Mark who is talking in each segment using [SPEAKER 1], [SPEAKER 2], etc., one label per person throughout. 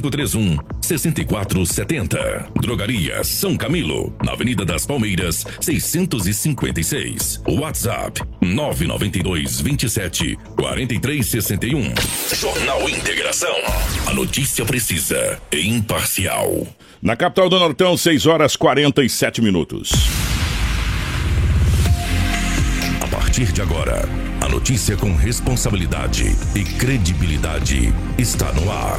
[SPEAKER 1] 3531 6470. Drogaria São Camilo, na Avenida das Palmeiras, 656. WhatsApp 992 27 4361. Jornal Integração. A notícia precisa e imparcial.
[SPEAKER 2] Na capital do Nortão, 6 horas 47 minutos.
[SPEAKER 1] A partir de agora, a notícia com responsabilidade e credibilidade está no ar.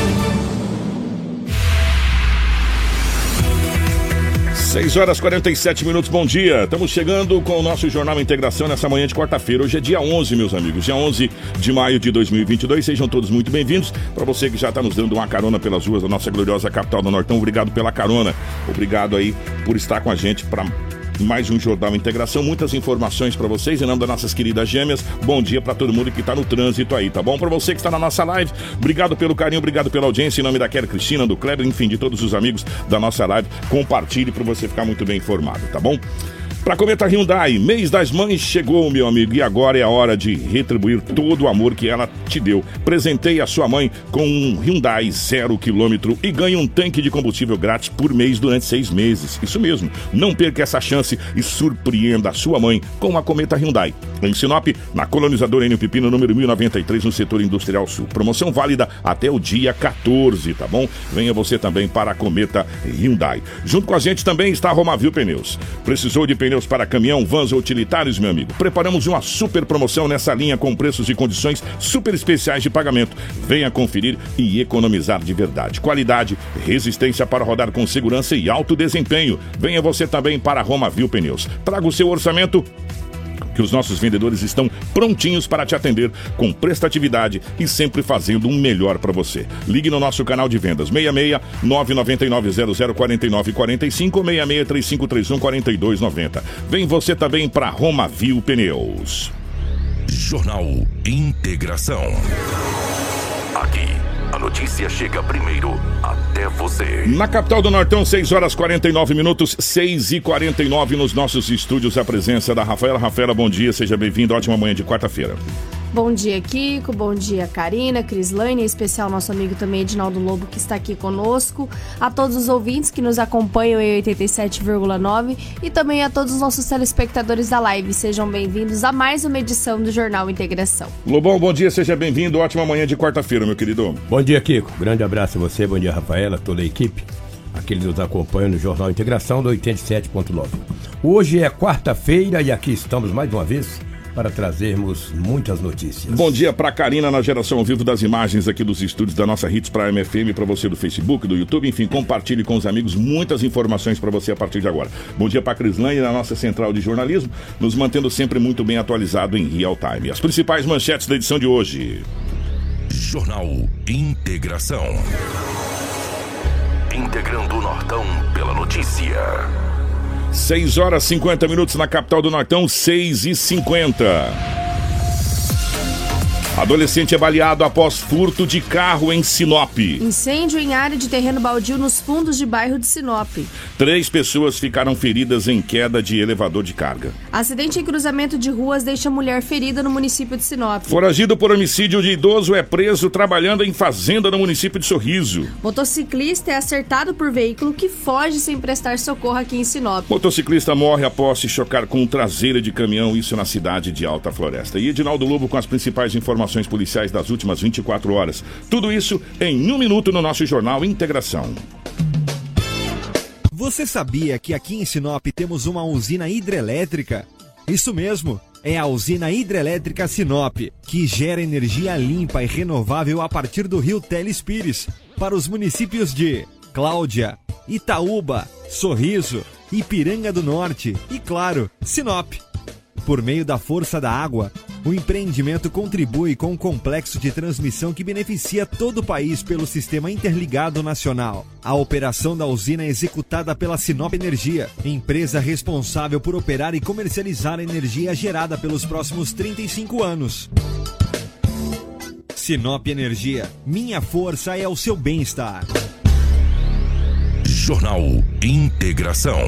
[SPEAKER 2] 6 horas 47 minutos, bom dia. Estamos chegando com o nosso Jornal Integração nessa manhã de quarta-feira. Hoje é dia 11, meus amigos, dia 11 de maio de 2022. Sejam todos muito bem-vindos. Para você que já está nos dando uma carona pelas ruas da nossa gloriosa capital do Nortão, obrigado pela carona. Obrigado aí por estar com a gente para mais um Jornal Integração. Muitas informações para vocês em nome das nossas queridas gêmeas. Bom dia para todo mundo que está no trânsito aí, tá bom? Para você que está na nossa live, obrigado pelo carinho, obrigado pela audiência. Em nome da Kelly Cristina, do Kleber, enfim, de todos os amigos da nossa live. Compartilhe para você ficar muito bem informado, tá bom? Para Cometa Hyundai, mês das mães chegou, meu amigo, e agora é a hora de retribuir todo o amor que ela te deu. Presentei a sua mãe com um Hyundai zero quilômetro e ganhe um tanque de combustível grátis por mês durante seis meses. Isso mesmo, não perca essa chance e surpreenda a sua mãe com a Cometa Hyundai. Em Sinop, na colonizadora Enio Pipino, número 1093, no setor industrial sul. Promoção válida até o dia 14, tá bom? Venha você também para a Cometa Hyundai. Junto com a gente também está a Romavil Pneus. Precisou de pneus para caminhão, vans ou utilitários, meu amigo? Preparamos uma super promoção nessa linha com preços e condições super especiais de pagamento. Venha conferir e economizar de verdade. Qualidade, resistência para rodar com segurança e alto desempenho. Venha você também para a Romavil Pneus. Traga o seu orçamento que os nossos vendedores estão prontinhos para te atender com prestatividade e sempre fazendo um melhor para você. Ligue no nosso canal de vendas 66 999 00 49 45 ou 66 3531 4290. Vem você também para Roma Viu Pneus.
[SPEAKER 1] Jornal Integração. Aqui notícia chega primeiro até você.
[SPEAKER 2] Na capital do Nortão, 6 horas 49 minutos, 6 e 49 nos nossos estúdios. A presença da Rafaela. Rafaela, bom dia, seja bem-vindo. Ótima manhã de quarta-feira.
[SPEAKER 3] Bom dia, Kiko. Bom dia, Karina, Crislane, em especial nosso amigo também Edinaldo Lobo, que está aqui conosco. A todos os ouvintes que nos acompanham em 87,9 e também a todos os nossos telespectadores da live. Sejam bem-vindos a mais uma edição do Jornal Integração.
[SPEAKER 2] Lobão, bom dia, seja bem-vindo. Ótima manhã de quarta-feira, meu querido.
[SPEAKER 4] Bom dia, Kiko. Grande abraço a você, bom dia, Rafaela, toda a equipe. Aqueles que nos acompanham no Jornal Integração do 87.9. Hoje é quarta-feira e aqui estamos mais uma vez para trazermos muitas notícias.
[SPEAKER 2] Bom dia para Karina na geração ao vivo das imagens aqui dos estúdios da nossa Hits para MFM, para você do Facebook, do YouTube, enfim, compartilhe com os amigos muitas informações para você a partir de agora. Bom dia para Crislane na nossa central de jornalismo, nos mantendo sempre muito bem atualizado em real time. As principais manchetes da edição de hoje.
[SPEAKER 1] Jornal Integração. Integrando o Nortão pela notícia.
[SPEAKER 2] 6 horas 50 minutos na capital do Nortão, 6 e 50. Adolescente é baleado após furto de carro em Sinop.
[SPEAKER 3] Incêndio em área de terreno baldio nos fundos de bairro de Sinop.
[SPEAKER 2] Três pessoas ficaram feridas em queda de elevador de carga.
[SPEAKER 3] Acidente em cruzamento de ruas deixa mulher ferida no município de Sinop.
[SPEAKER 2] Foragido por homicídio de idoso é preso trabalhando em fazenda no município de Sorriso.
[SPEAKER 3] Motociclista é acertado por veículo que foge sem prestar socorro aqui em Sinop.
[SPEAKER 2] Motociclista morre após se chocar com traseira de caminhão, isso na cidade de Alta Floresta. E Edinaldo Lobo com as principais informações policiais das últimas 24 horas. Tudo isso em um minuto no nosso jornal Integração.
[SPEAKER 5] Você sabia que aqui em Sinop temos uma usina hidrelétrica? Isso mesmo, é a usina hidrelétrica Sinop, que gera energia limpa e renovável a partir do rio Telespires, para os municípios de Cláudia, Itaúba, Sorriso, Ipiranga do Norte e, claro, Sinop. Por meio da força da água, o empreendimento contribui com um complexo de transmissão que beneficia todo o país pelo Sistema Interligado Nacional. A operação da usina é executada pela Sinop Energia, empresa responsável por operar e comercializar a energia gerada pelos próximos 35 anos. Sinop Energia, minha força é o seu bem-estar.
[SPEAKER 1] Jornal Integração.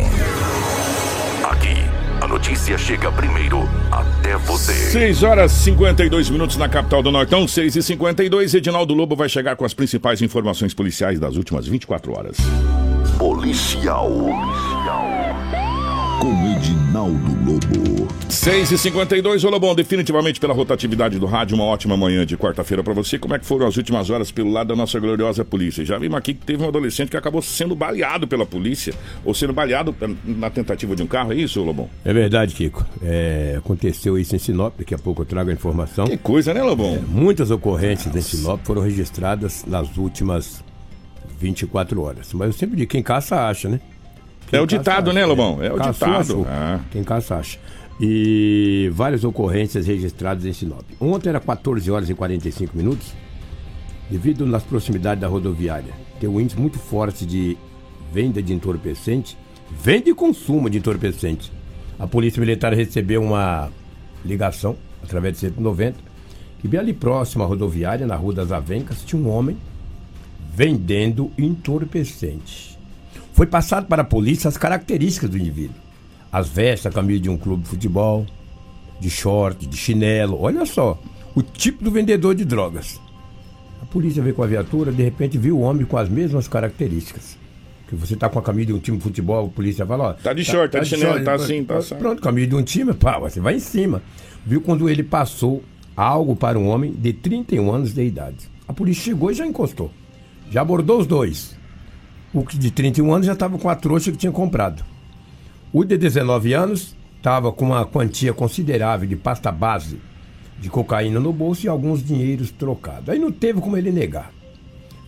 [SPEAKER 1] Aqui, a notícia chega primeiro até você.
[SPEAKER 2] 6 horas e 52 minutos na capital do Nortão, 6 e 52 Edinaldo Lobo vai chegar com as principais informações policiais das últimas 24 horas.
[SPEAKER 1] Policial. Com Edinaldo Lobo.
[SPEAKER 2] 6 e 52 Olá, bom, definitivamente pela rotatividade do rádio, uma ótima manhã de quarta-feira para você. Como é que foram as últimas horas pelo lado da nossa gloriosa polícia? Já vimos aqui que teve um adolescente que acabou sendo baleado pela polícia, ou sendo baleado na tentativa de um carro, é isso, Lobão?
[SPEAKER 4] É verdade, Kiko. É, aconteceu isso em Sinop, daqui a pouco eu trago a informação.
[SPEAKER 2] Que coisa, né, Lobão? É,
[SPEAKER 4] muitas ocorrências Nossa. em Sinop foram registradas nas últimas 24 horas. Mas eu sempre digo, quem caça acha, né?
[SPEAKER 2] Quem é o ditado, acha, né, Lobão? É, é o ditado.
[SPEAKER 4] Ah. Quem caça acha. E várias ocorrências registradas em Sinop. Ontem era 14 horas e 45 minutos, devido nas proximidades da rodoviária. Tem um índice muito forte de venda de entorpecente, venda e consumo de entorpecente. A Polícia Militar recebeu uma ligação, através de 190, que bem ali próximo à rodoviária, na Rua das Avencas, tinha um homem vendendo entorpecente. Foi passado para a polícia as características do indivíduo. As vestes, a camisa de um clube de futebol, de short, de chinelo. Olha só, o tipo do vendedor de drogas. A polícia veio com a viatura, de repente viu o homem com as mesmas características. Que você tá com a camisa de um time de futebol, a polícia fala, ó.
[SPEAKER 2] Tá de short, tá, tá de chinelo, short, tá assim, tá assim.
[SPEAKER 4] Pronto, camisa de um time, pá, você vai em cima. Viu quando ele passou algo para um homem de 31 anos de idade. A polícia chegou e já encostou. Já abordou os dois. O de 31 anos já estava com a trouxa que tinha comprado. O de 19 anos estava com uma quantia considerável de pasta base de cocaína no bolso e alguns dinheiros trocados. Aí não teve como ele negar.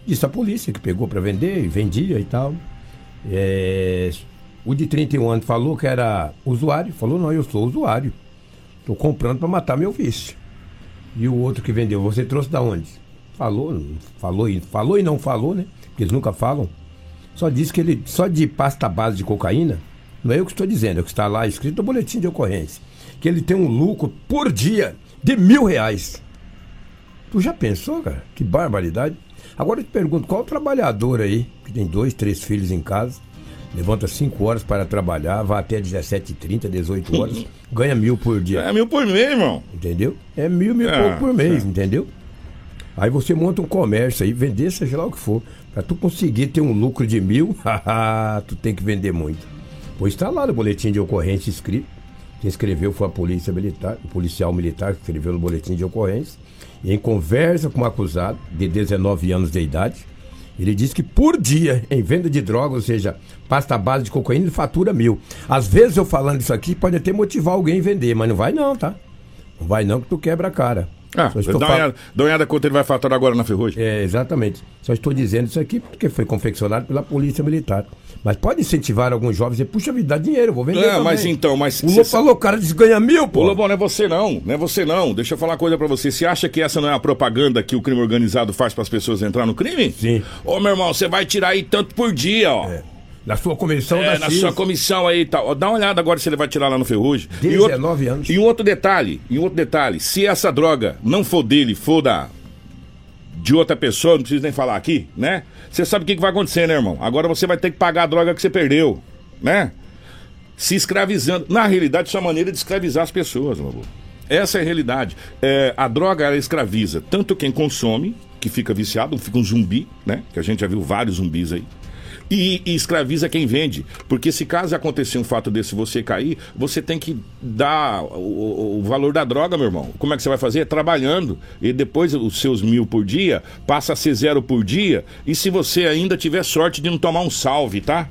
[SPEAKER 4] Disse a polícia que pegou para vender e vendia e tal. É... O de 31 anos falou que era usuário. Falou: Não, eu sou usuário. Estou comprando para matar meu vício. E o outro que vendeu, você trouxe da onde? Falou, falou e falou e não falou, né? Porque eles nunca falam. Só diz que ele, só de pasta base de cocaína, não é eu que estou dizendo, é o que está lá escrito no boletim de ocorrência, que ele tem um lucro por dia de mil reais. Tu já pensou, cara? Que barbaridade. Agora eu te pergunto, qual trabalhador aí, que tem dois, três filhos em casa, levanta cinco horas para trabalhar, vai até 17h30, 18 horas, ganha mil por dia.
[SPEAKER 2] É mil por mês, irmão.
[SPEAKER 4] Entendeu? É mil, mil é, pouco por mês, é. entendeu? Aí você monta um comércio aí, vender seja lá o que for. Para tu conseguir ter um lucro de mil, tu tem que vender muito. Pois está lá no boletim de ocorrência escrito. Quem escreveu foi a polícia militar, o policial militar que escreveu no boletim de ocorrência. E em conversa com o acusado, de 19 anos de idade, ele diz que por dia, em venda de droga, ou seja, pasta base de cocaína, ele fatura mil. Às vezes eu falando isso aqui pode até motivar alguém a vender, mas não vai não, tá? Não vai não que tu quebra a cara.
[SPEAKER 2] Ah, dá, olhada, dá uma olhada quanto ele vai faturar agora na ferrugem.
[SPEAKER 4] É, exatamente. Só estou dizendo isso aqui porque foi confeccionado pela Polícia Militar. Mas pode incentivar alguns jovens e dizer, puxa vida, dá dinheiro, vou vender. É, também.
[SPEAKER 2] mas então, mas.
[SPEAKER 4] O Lobo falou, cara diz ganha mil, pô.
[SPEAKER 2] O Lobão, não é você não, não é você não. Deixa eu falar uma coisa pra você. Você acha que essa não é a propaganda que o crime organizado faz para as pessoas entrar no crime?
[SPEAKER 4] Sim.
[SPEAKER 2] Ô, meu irmão, você vai tirar aí tanto por dia, ó. É.
[SPEAKER 4] Na sua comissão
[SPEAKER 2] É,
[SPEAKER 4] da
[SPEAKER 2] na
[SPEAKER 4] CIS.
[SPEAKER 2] sua comissão aí e tal. Dá uma olhada agora se ele vai tirar lá no Ferrugem. E
[SPEAKER 4] 19 anos.
[SPEAKER 2] E um outro detalhe, e um outro detalhe, se essa droga não for dele, for da de outra pessoa, não preciso nem falar aqui, né? Você sabe o que, que vai acontecer, né, irmão? Agora você vai ter que pagar a droga que você perdeu, né? Se escravizando. Na realidade, isso é uma maneira de escravizar as pessoas, meu amor. Essa é a realidade. É, a droga, ela escraviza tanto quem consome, que fica viciado, fica um zumbi, né? Que a gente já viu vários zumbis aí. E, e escraviza quem vende. Porque se caso acontecer um fato desse você cair, você tem que dar o, o- valor da droga, meu irmão. Como é que você vai fazer? Trabalhando. E depois os seus mil por dia passa a ser zero por dia. E se você ainda tiver sorte de não tomar um salve, tá?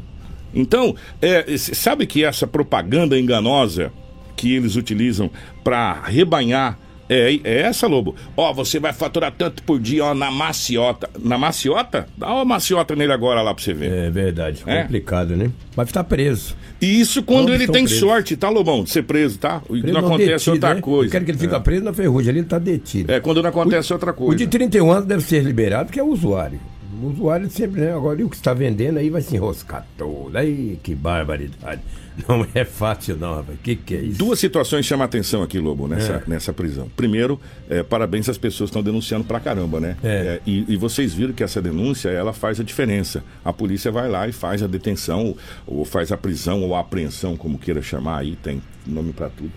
[SPEAKER 2] Então, é, sabe que essa propaganda enganosa que eles utilizam para rebanhar é, é essa, Lobo? Ó, você vai faturar tanto por dia, ó, na maciota. Na maciota? Dá uma maciota nele agora lá pra você ver.
[SPEAKER 4] É verdade,
[SPEAKER 2] É?
[SPEAKER 4] complicado, né? Vai estar preso.
[SPEAKER 2] E isso quando
[SPEAKER 4] Todos
[SPEAKER 2] ele tem
[SPEAKER 4] presos.
[SPEAKER 2] sorte, tá, Lobão? De ser preso, tá? E não
[SPEAKER 4] não,
[SPEAKER 2] acontece
[SPEAKER 4] detido,
[SPEAKER 2] outra
[SPEAKER 4] né?
[SPEAKER 2] coisa.
[SPEAKER 4] Eu quero que ele fique preso na ferrugem, ali ele está detido.
[SPEAKER 2] É, quando não acontece outra
[SPEAKER 4] O
[SPEAKER 2] coisa.
[SPEAKER 4] de 31 anos deve ser liberado, porque é o usuário. O usuário sempre, né? Agora, e o que está vendendo aí vai se enroscar todo. Aí, que barbaridade. Não é fácil, não, rapaz. O que, que é isso?
[SPEAKER 2] Duas situações chamam a atenção aqui, Lobo, nessa,
[SPEAKER 4] É.
[SPEAKER 2] nessa prisão. Primeiro, é, parabéns às pessoas que estão denunciando pra caramba, né?
[SPEAKER 4] É.
[SPEAKER 2] e, e vocês viram que essa denúncia, ela faz a diferença. A polícia vai lá e faz a detenção, ou faz a prisão, ou a apreensão, como queira chamar aí, tem nome pra tudo.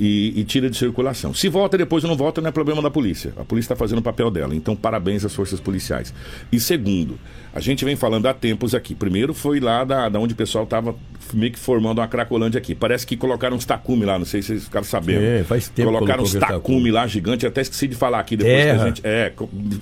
[SPEAKER 2] E, e tira de circulação. Se volta depois ou não volta, não é problema da polícia. A polícia está fazendo o papel dela. Então, parabéns às forças policiais. E segundo, a gente vem falando há tempos aqui. Primeiro foi lá da, da onde o pessoal estava meio que formando uma cracolândia aqui. Parece que colocaram uns tacume lá, não sei se vocês ficaram sabendo.
[SPEAKER 4] É, faz tempo que
[SPEAKER 2] Colocaram uns tacume
[SPEAKER 4] tacume.
[SPEAKER 2] lá gigante, até esqueci de falar aqui depois que
[SPEAKER 4] Terra.
[SPEAKER 2] a gente. É,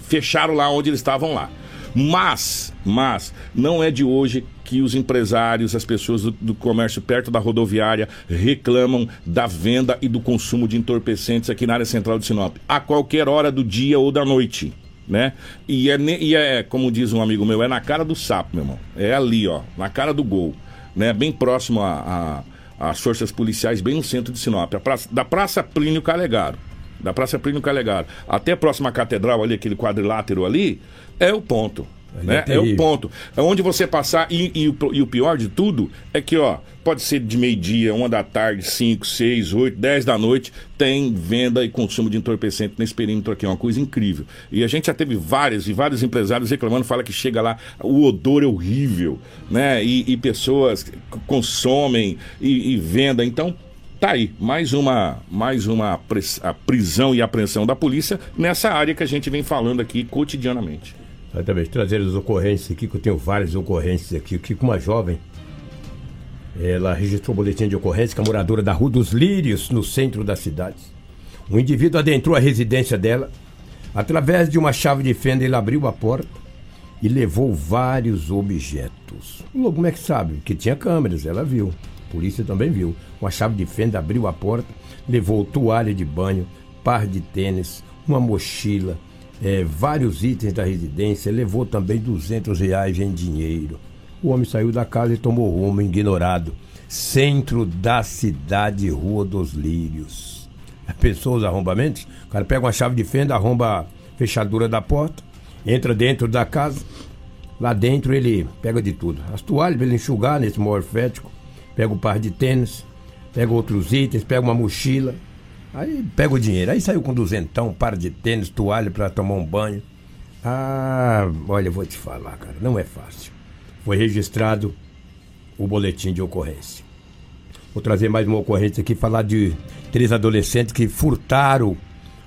[SPEAKER 2] fecharam lá onde eles estavam lá. Mas, mas, não é de hoje que os empresários, as pessoas do, do comércio perto da rodoviária reclamam da venda e do consumo de entorpecentes aqui na área central de Sinop. A qualquer hora do dia ou da noite. Né? E é, e é, como diz um amigo meu, é na cara do sapo, meu irmão. É ali, ó, na cara do gol. Né? Bem próximo a- a- às forças policiais, bem no centro de Sinop. Praça- da Praça Plínio Calegaro da Praça Plínio Calegaro até a próxima catedral ali, aquele quadrilátero ali, é o ponto. Né?
[SPEAKER 4] é
[SPEAKER 2] É, o ponto. É onde você passar, e, e o, e o pior de tudo é que, ó, pode ser de meio-dia, uma da tarde, cinco, seis, oito, dez da noite, tem venda e consumo de entorpecente nesse perímetro aqui. É uma coisa incrível. E a gente já teve vários e vários empresários reclamando, fala que chega lá, o odor é horrível, né? E, e pessoas consomem e, e vendem. Então, Tá aí, mais uma, mais uma prisão e apreensão da polícia nessa área que a gente vem falando aqui cotidianamente.
[SPEAKER 4] Exatamente, trazer as ocorrências aqui, que eu tenho várias ocorrências aqui. Aqui com uma jovem, ela registrou um boletim de ocorrência que a moradora da Rua dos Lírios, no centro da cidade. Um indivíduo adentrou a residência dela. Através de uma chave de fenda, ele abriu a porta e levou vários objetos. Logo, como é que sabe? Que tinha câmeras, ela viu. A polícia também viu. Com a chave de fenda, abriu a porta, levou toalha de banho, par de tênis, uma mochila, eh, vários itens da residência, levou também 200 reais em dinheiro. O homem saiu da casa e tomou rumo ignorado. Centro da cidade, Rua dos Lírios. A pessoa, os arrombamentos, o cara pega uma chave de fenda, arromba a fechadura da porta, entra dentro da casa, lá dentro ele pega de tudo. As toalhas para ele enxugar nesse morfético, pega um par de tênis, pega outros itens, pega uma mochila, aí pega o dinheiro. Aí saiu com duzentão, um par de tênis, toalha para tomar um banho. Ah, olha, eu vou te falar, cara, não é fácil. Foi registrado o boletim de ocorrência. Vou trazer mais uma ocorrência aqui, falar de três adolescentes que furtaram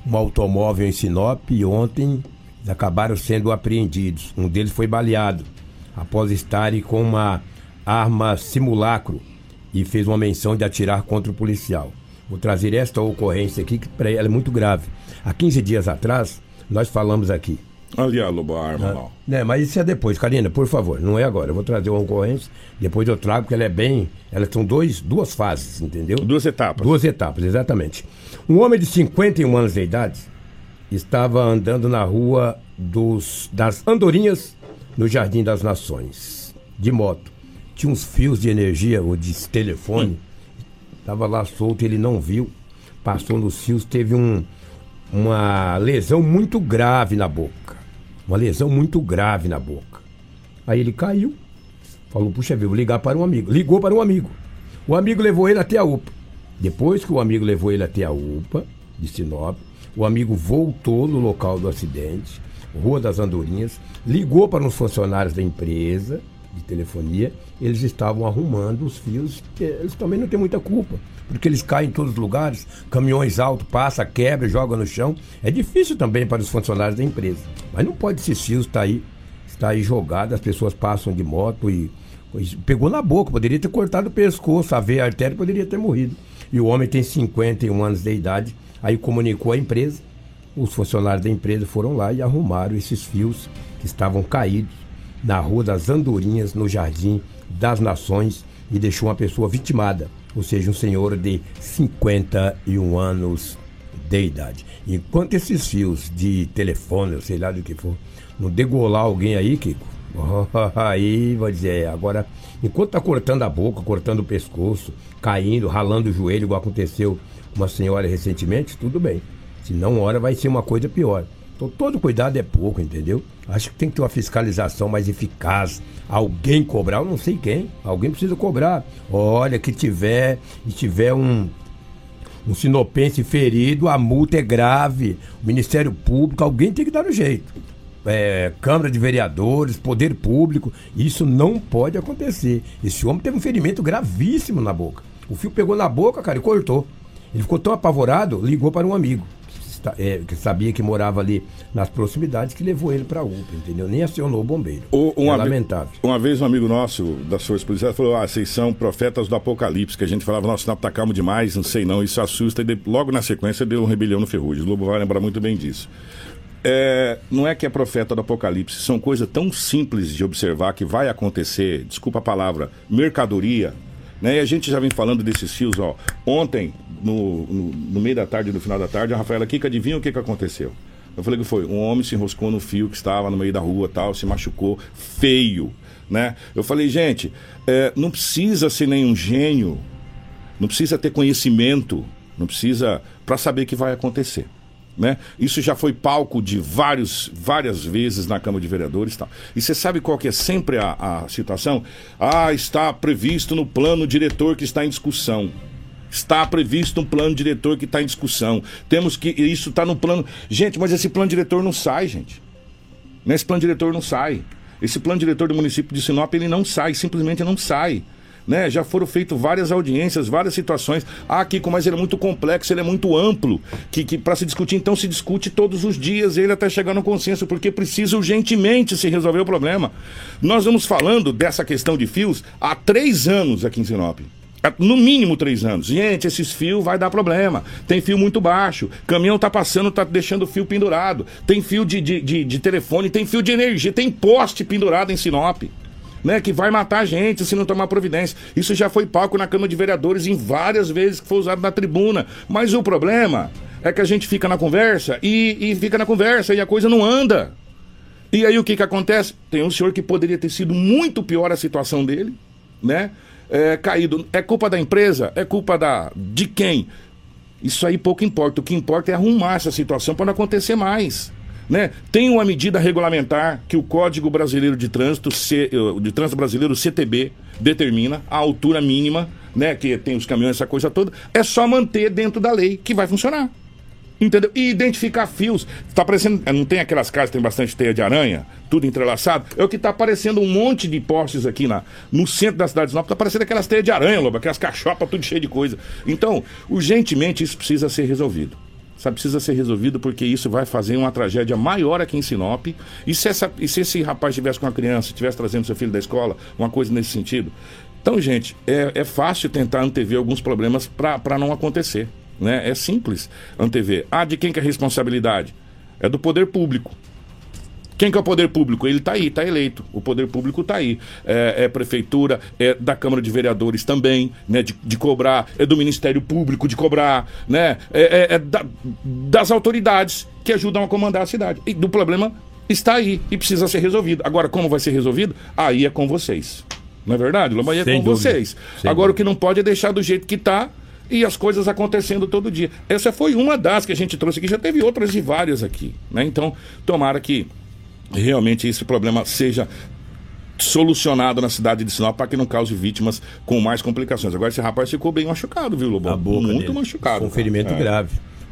[SPEAKER 4] um automóvel em Sinop e ontem acabaram sendo apreendidos. Um deles foi baleado após estarem com uma arma simulacro e fez uma menção de atirar contra o policial. Vou trazer esta ocorrência aqui, que para ela é muito grave. Há 15 dias atrás, nós falamos aqui
[SPEAKER 2] Ali a Lobo, a arma lá.
[SPEAKER 4] né, mas isso é depois, Karina, por favor, não é agora. Eu vou trazer uma ocorrência, depois eu trago, porque ela é bem. Elas são dois, duas fases, entendeu?
[SPEAKER 2] Duas etapas.
[SPEAKER 4] Duas etapas, exatamente. Um homem de 51 anos de idade estava andando na rua dos, das Andorinhas, no Jardim das Nações, de moto. Tinha uns fios de energia ou de telefone, estava lá solto, ele não viu, passou nos fios, teve um, uma lesão muito grave na boca. Uma lesão muito grave na boca. Aí ele caiu, Falou, puxa vida, vou ligar para um amigo. Ligou para um amigo. O amigo levou ele até a UPA. Depois que o amigo levou ele até a UPA de Sinop, o amigo voltou no local do acidente, Rua das Andorinhas, ligou para uns funcionários da empresa de telefonia, eles estavam arrumando os fios, eles também não têm muita culpa, porque eles caem em todos os lugares, caminhões altos, passa, quebra, joga no chão. É difícil também para os funcionários da empresa. Mas não pode esses fios estar aí, estar aí jogado, as pessoas passam de moto e, e pegou na boca, poderia ter cortado o pescoço, a veia a artéria poderia ter morrido. E o homem tem 51 anos de idade, aí comunicou à empresa, os funcionários da empresa foram lá e arrumaram esses fios que estavam caídos na Rua das Andorinhas, no Jardim das Nações, e deixou uma pessoa vitimada, ou seja, um senhor de 51 anos de idade. Enquanto esses fios de telefone, ou sei lá do que for, não degolar alguém aí, Kiko, aí vai dizer, agora, enquanto tá cortando a boca, cortando o pescoço, caindo, ralando o joelho, igual aconteceu uma senhora recentemente, tudo bem. Se não, hora vai ser uma coisa pior. Então, todo cuidado é pouco, entendeu? Acho que tem que ter uma fiscalização mais eficaz. Alguém cobrar, eu não sei quem. Alguém precisa cobrar. Olha, que tiver e tiver um, um sinopense ferido, a multa é grave. O Ministério Público, alguém tem que dar no jeito. É, Câmara de Vereadores, Poder Público, isso não pode acontecer. Esse homem teve um ferimento gravíssimo na boca. O fio pegou na boca, cara, e cortou. Ele ficou tão apavorado, ligou para um amigo é, que sabia que morava ali nas proximidades, que levou ele para a UPA, entendeu? Nem acionou o bombeiro.
[SPEAKER 2] O, é lamentável. Uma vez um amigo nosso das forças policiais falou: ah, vocês são profetas do apocalipse, que a gente falava, nossa, não tá calmo demais, não sei não, isso assusta, e logo na sequência deu um rebelião no Ferrugem. O Lobo vai lembrar muito bem disso. É, não é que é profeta do Apocalipse, são coisas tão simples de observar que vai acontecer, desculpa a palavra, mercadoria, né? E a gente já vem falando desses fios, ó. Ontem, no, no, no meio da tarde, no final da tarde, a Rafaela Kika, adivinha o que, que aconteceu? Eu falei que foi, um homem se enroscou no fio que estava no meio da rua tal, se machucou feio, né? Eu falei, gente, é, não precisa ser nenhum gênio, não precisa ter conhecimento, não precisa para saber que vai acontecer. Né? Isso já foi palco de vários, várias vezes na Câmara de Vereadores. Tal. E você sabe qual que é sempre a, a situação? Ah, está previsto no plano diretor que está em discussão. Está previsto um plano diretor que está em discussão. Temos que. Isso está no plano. Gente, mas esse plano diretor não sai, gente. Esse plano diretor não sai. Esse plano diretor do município de Sinop, ele não sai, simplesmente não sai né? Já foram feitas várias audiências, várias situações. Ah, Kiko, mas ele é muito complexo, ele é muito amplo, que, que para se discutir, então se discute todos os dias, ele até chegar no consenso, porque precisa urgentemente se resolver o problema. Nós vamos falando dessa questão de fios há três anos aqui em Sinop. No mínimo três anos. Gente, esses fios vai dar problema. Tem fio muito baixo. Caminhão tá passando, tá deixando o fio pendurado. Tem fio de, de, de, de telefone, tem fio de energia, tem poste pendurado em Sinop né, que vai matar a gente se não tomar providência. Isso já foi palco na Câmara de Vereadores em várias vezes que foi usado na tribuna. Mas o problema é que a gente fica na conversa e, e fica na conversa e a coisa não anda. E aí o que que acontece? Tem um senhor que poderia ter sido muito pior a situação dele, né? É, caído. É culpa da empresa? É culpa da de quem? Isso aí pouco importa. O que importa é arrumar essa situação para não acontecer mais. Né? Tem uma medida regulamentar que o Código Brasileiro de Trânsito, C, eh, de Trânsito Brasileiro, CTB, determina a altura mínima, né? Que tem os caminhões, essa coisa toda. É só manter dentro da lei que vai funcionar. Entendeu? E identificar fios. Tá parecendo. Não tem aquelas casas que tem bastante teia de aranha, tudo entrelaçado? É o que tá aparecendo um monte de postes aqui na, no centro da cidade de Sinop. Tá aparecendo aquelas teias de aranha, Lobo, aquelas cachopas, tudo cheio de coisa. Então, urgentemente isso precisa ser resolvido sabe, precisa ser resolvido porque isso vai fazer uma tragédia maior aqui em Sinop. E se, essa, e se esse rapaz estivesse com uma criança, estivesse trazendo seu filho da escola, uma coisa nesse sentido. Então, gente, é, é fácil tentar antever alguns problemas para não acontecer. Né? É simples antever. Ah, de quem que é a responsabilidade? É do poder público. Quem que é o poder público? Ele está aí, está eleito. O poder público está aí. É, é, prefeitura, é da Câmara de Vereadores também, né? De, de cobrar, é do Ministério Público de cobrar, né? É, é, é da, das autoridades que ajudam a comandar a cidade. E do problema está aí e precisa ser resolvido. Agora, como vai ser resolvido? Aí é com vocês. Não é verdade? Aí é Sem com dúvida. vocês. Sem Agora, dúvida. o que não pode é deixar do jeito que está e as coisas acontecendo todo dia. Essa foi uma das que a gente trouxe aqui, já teve outras e várias aqui. Né? Então, tomara que realmente esse problema seja solucionado na cidade de Sinop para que não cause vítimas com mais complicações. Agora esse rapaz ficou bem machucado, viu, Lobão? Muito
[SPEAKER 4] dele.
[SPEAKER 2] machucado.
[SPEAKER 4] Um ferimento
[SPEAKER 2] É.
[SPEAKER 4] grave.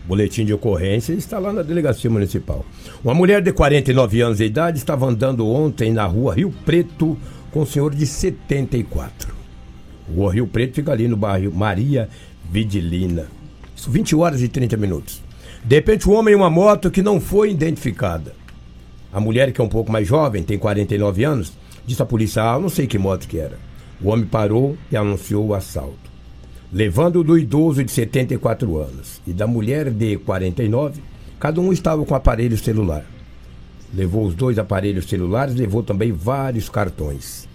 [SPEAKER 4] Boletim de ocorrência está lá na delegacia municipal. Uma mulher de 49 anos de idade estava andando ontem na rua Rio Preto com um senhor de 74. Rua Rio Preto fica ali no bairro Maria Vidilina. Isso 20 horas e 30 minutos. De repente, um homem em uma moto que não foi identificada. A mulher, que é um pouco mais jovem, tem 49 anos, disse à polícia: Ah, não sei que moto que era. O homem parou e anunciou o assalto levando do idoso de 74 anos e da mulher de 49, cada um estava com aparelho celular. Levou os dois aparelhos celulares, levou também vários cartões.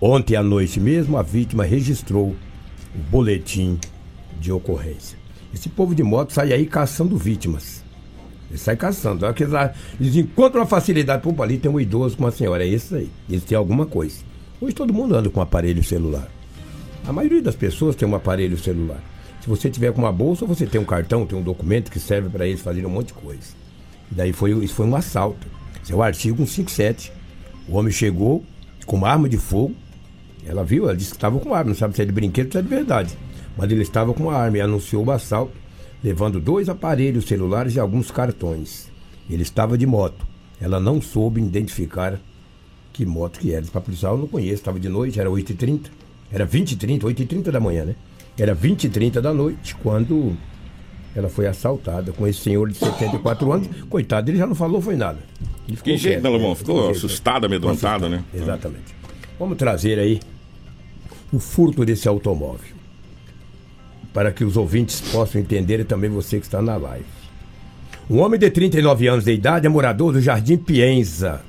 [SPEAKER 4] Ontem à noite mesmo, a vítima registrou o boletim de ocorrência. Esse povo de moto sai aí caçando vítimas. Eles saem caçando. Que Eles, eles encontram uma facilidade. Pô, ali tem um idoso com uma senhora. É isso aí. Eles têm alguma coisa. Hoje todo mundo anda com aparelho celular. A maioria das pessoas tem um aparelho celular. Se você tiver com uma bolsa, você tem um cartão, tem um documento que serve para eles fazerem um monte de coisa. Daí foi, isso foi um assalto. Isso é o artigo 157. O homem chegou com uma arma de fogo. Ela viu, ela disse que estava com arma, não sabe se é de brinquedo ou se é de verdade. Mas ele estava com uma arma e anunciou o assalto, levando dois aparelhos celulares e alguns cartões. Ele estava de moto. Ela não soube identificar que moto que era. Para policial eu não conheço, estava de noite, era 8h30. Era 20 e 30, 8 e 30 da manhã, né? Era 20 e 30 da noite quando ela foi assaltada com esse senhor de 74 anos. Coitado, ele já não falou, foi nada. Ele
[SPEAKER 2] Que jeito, né, Lobão? Ficou
[SPEAKER 4] quieto,
[SPEAKER 2] assustado, amedrontado, né?
[SPEAKER 4] Exatamente. Vamos trazer aí o furto desse automóvel. Para que os ouvintes possam entender e também você que está na live. Um homem de 39 anos de idade é morador do Jardim Pienza,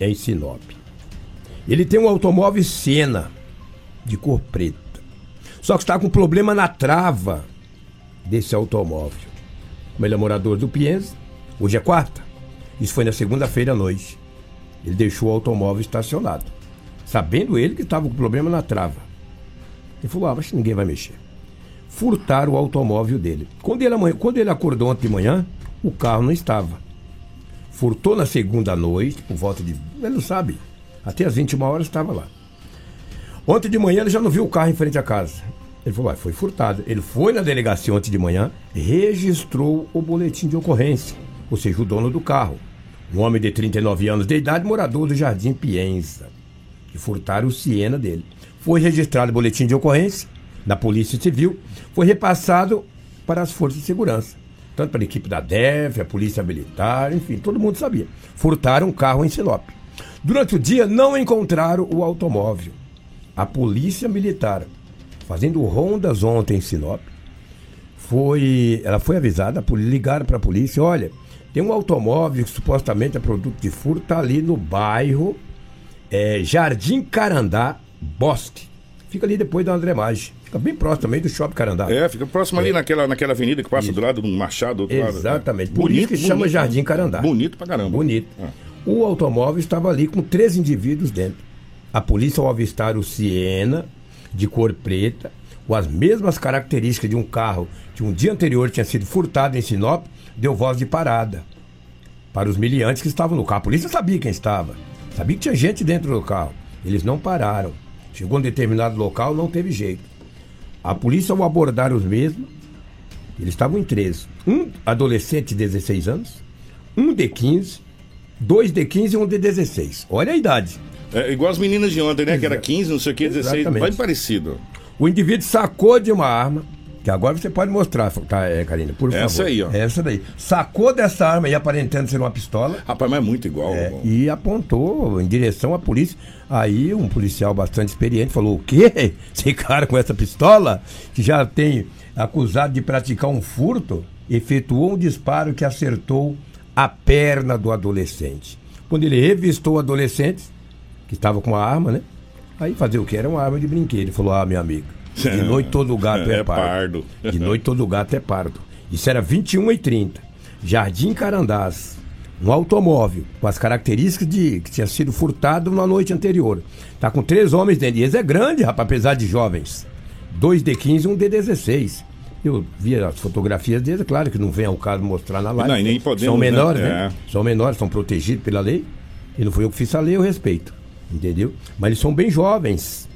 [SPEAKER 4] em Sinop. Ele tem um automóvel Siena, de cor preta. Só que está com problema na trava desse automóvel. Como ele é morador do Pienza, hoje é quarta. Isso foi na segunda-feira à noite. Ele deixou o automóvel estacionado, sabendo ele que estava com problema na trava. Ele falou: Ah, mas ninguém vai mexer. Furtaram o automóvel dele. Quando ele, amanhã- quando ele acordou ontem de manhã, o carro não estava. Furtou na segunda noite, por volta de. Ele não sabe. Até às 21 horas estava lá. Ontem de manhã ele já não viu o carro em frente à casa. Ele falou, ah, foi furtado. Ele foi na delegacia ontem de manhã, registrou o boletim de ocorrência, ou seja, o dono do carro. Um homem de 39 anos de idade, morador do Jardim Pienza, que furtaram o Siena dele. Foi registrado o boletim de ocorrência na Polícia Civil, foi repassado para as forças de segurança, tanto para a equipe da DEF, a Polícia Militar, enfim, todo mundo sabia. Furtaram um carro em Sinop. Durante o dia não encontraram o automóvel. A Polícia Militar, fazendo rondas ontem em Sinop, foi, ela foi avisada, ligaram para a polícia, olha, tem um automóvel que supostamente é produto de furto, ali no bairro é, Jardim Carandá, Bosque. Fica ali depois da André Maggi. Fica bem próximo também do Shopping Carandá.
[SPEAKER 2] É, fica próximo ali naquela, naquela avenida que passa do lado do Machado, do outro lado.
[SPEAKER 4] Exatamente. Por isso que chama Jardim Carandá.
[SPEAKER 2] Bonito pra caramba.
[SPEAKER 4] Bonito.
[SPEAKER 2] Ah.
[SPEAKER 4] O automóvel estava ali com três indivíduos dentro. A polícia, ao avistar o Siena, de cor preta, com as mesmas características de um carro que um dia anterior tinha sido furtado em Sinop, deu voz de parada para os miliantes que estavam no carro. A polícia sabia quem estava, sabia que tinha gente dentro do carro. Eles não pararam. Chegou em determinado local, não teve jeito. A polícia, ao abordar os mesmos, eles estavam em três. Um adolescente de 16 anos, um de 15, dois de 15 e um de 16. Olha a idade.
[SPEAKER 2] É igual as meninas de ontem, né? Que era 15, não sei o que, 16.
[SPEAKER 4] Exatamente.
[SPEAKER 2] Bem parecido.
[SPEAKER 4] O indivíduo sacou de uma arma, que agora você pode mostrar, tá, é, Karina, por favor.
[SPEAKER 2] Essa aí, ó.
[SPEAKER 4] Essa daí. Sacou dessa arma e aparentando ser uma pistola.
[SPEAKER 2] Rapaz, mas é muito igual.
[SPEAKER 4] É, e apontou em direção à polícia. Aí um policial bastante experiente falou: O quê? Esse cara com essa pistola, que já tem acusado de praticar um furto, efetuou um disparo que acertou a perna do adolescente. Quando ele revistou o adolescente, que estava com a arma, né? Aí fazer o que? Era uma arma de brinquedo. Ele falou: Ah, meu amigo, de noite todo gato é,
[SPEAKER 2] É pardo.
[SPEAKER 4] De noite todo gato é pardo. Isso era 21 e 30 Jardim Carandás. Um automóvel com as características de que tinha sido furtado na noite anterior. Tá com três homens dentro. E eles é grande, rapaz, apesar de jovens. Dois de 15 e um de 16. Eu vi as fotografias deles, é claro que não vem ao caso mostrar na live.
[SPEAKER 2] Não, nem podemos,
[SPEAKER 4] São menores,
[SPEAKER 2] né?
[SPEAKER 4] né?
[SPEAKER 2] É.
[SPEAKER 4] São menores, são protegidos pela lei. E não fui eu que fiz a lei, eu respeito. Entendeu? Mas eles são bem jovens.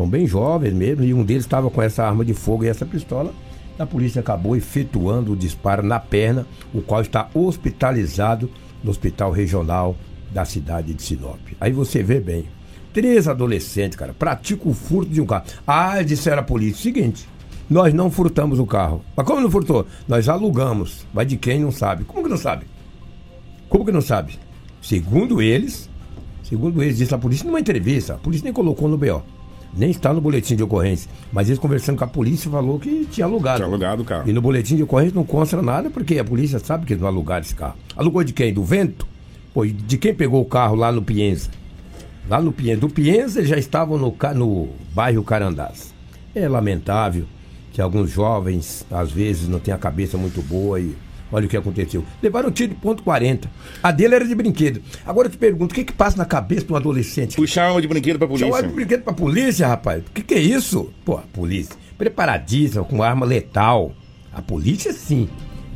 [SPEAKER 4] São bem jovens mesmo. E um deles estava com essa arma de fogo e essa pistola. A polícia acabou efetuando o disparo na perna, o qual está hospitalizado no hospital regional da cidade de Sinop. Aí você vê bem. Três adolescentes, cara, praticam o furto de um carro. Ah, disseram a polícia. Seguinte, nós não furtamos o carro. Mas como não furtou? Nós alugamos. Mas de quem não sabe? Como que não sabe? Como que não sabe? Segundo eles, segundo eles, disse a polícia numa entrevista, a polícia nem colocou no BO. Nem está no boletim de ocorrência. Mas eles conversando com a polícia falou que tinha alugado.
[SPEAKER 2] Tinha alugado o carro.
[SPEAKER 4] E no boletim de ocorrência não consta nada, porque a polícia sabe que eles não alugaram esse carro. Alugou de quem? Do vento? Pô, de quem pegou o carro lá no Pienza? Lá no Pienza. Do Pienza eles já estavam no, no bairro Carandás. É lamentável que alguns jovens, às vezes, não têm a cabeça muito boa e olha o que aconteceu. Levaram um tiro de ponto 40. A dele era de brinquedo. Agora eu te pergunto, o que que passa na cabeça de um adolescente?
[SPEAKER 2] Puxar arma de brinquedo pra polícia.
[SPEAKER 4] Chamaram de brinquedo pra polícia, rapaz. O que, que é isso? Pô, a polícia. Preparadíssima, com arma letal. A polícia, sim.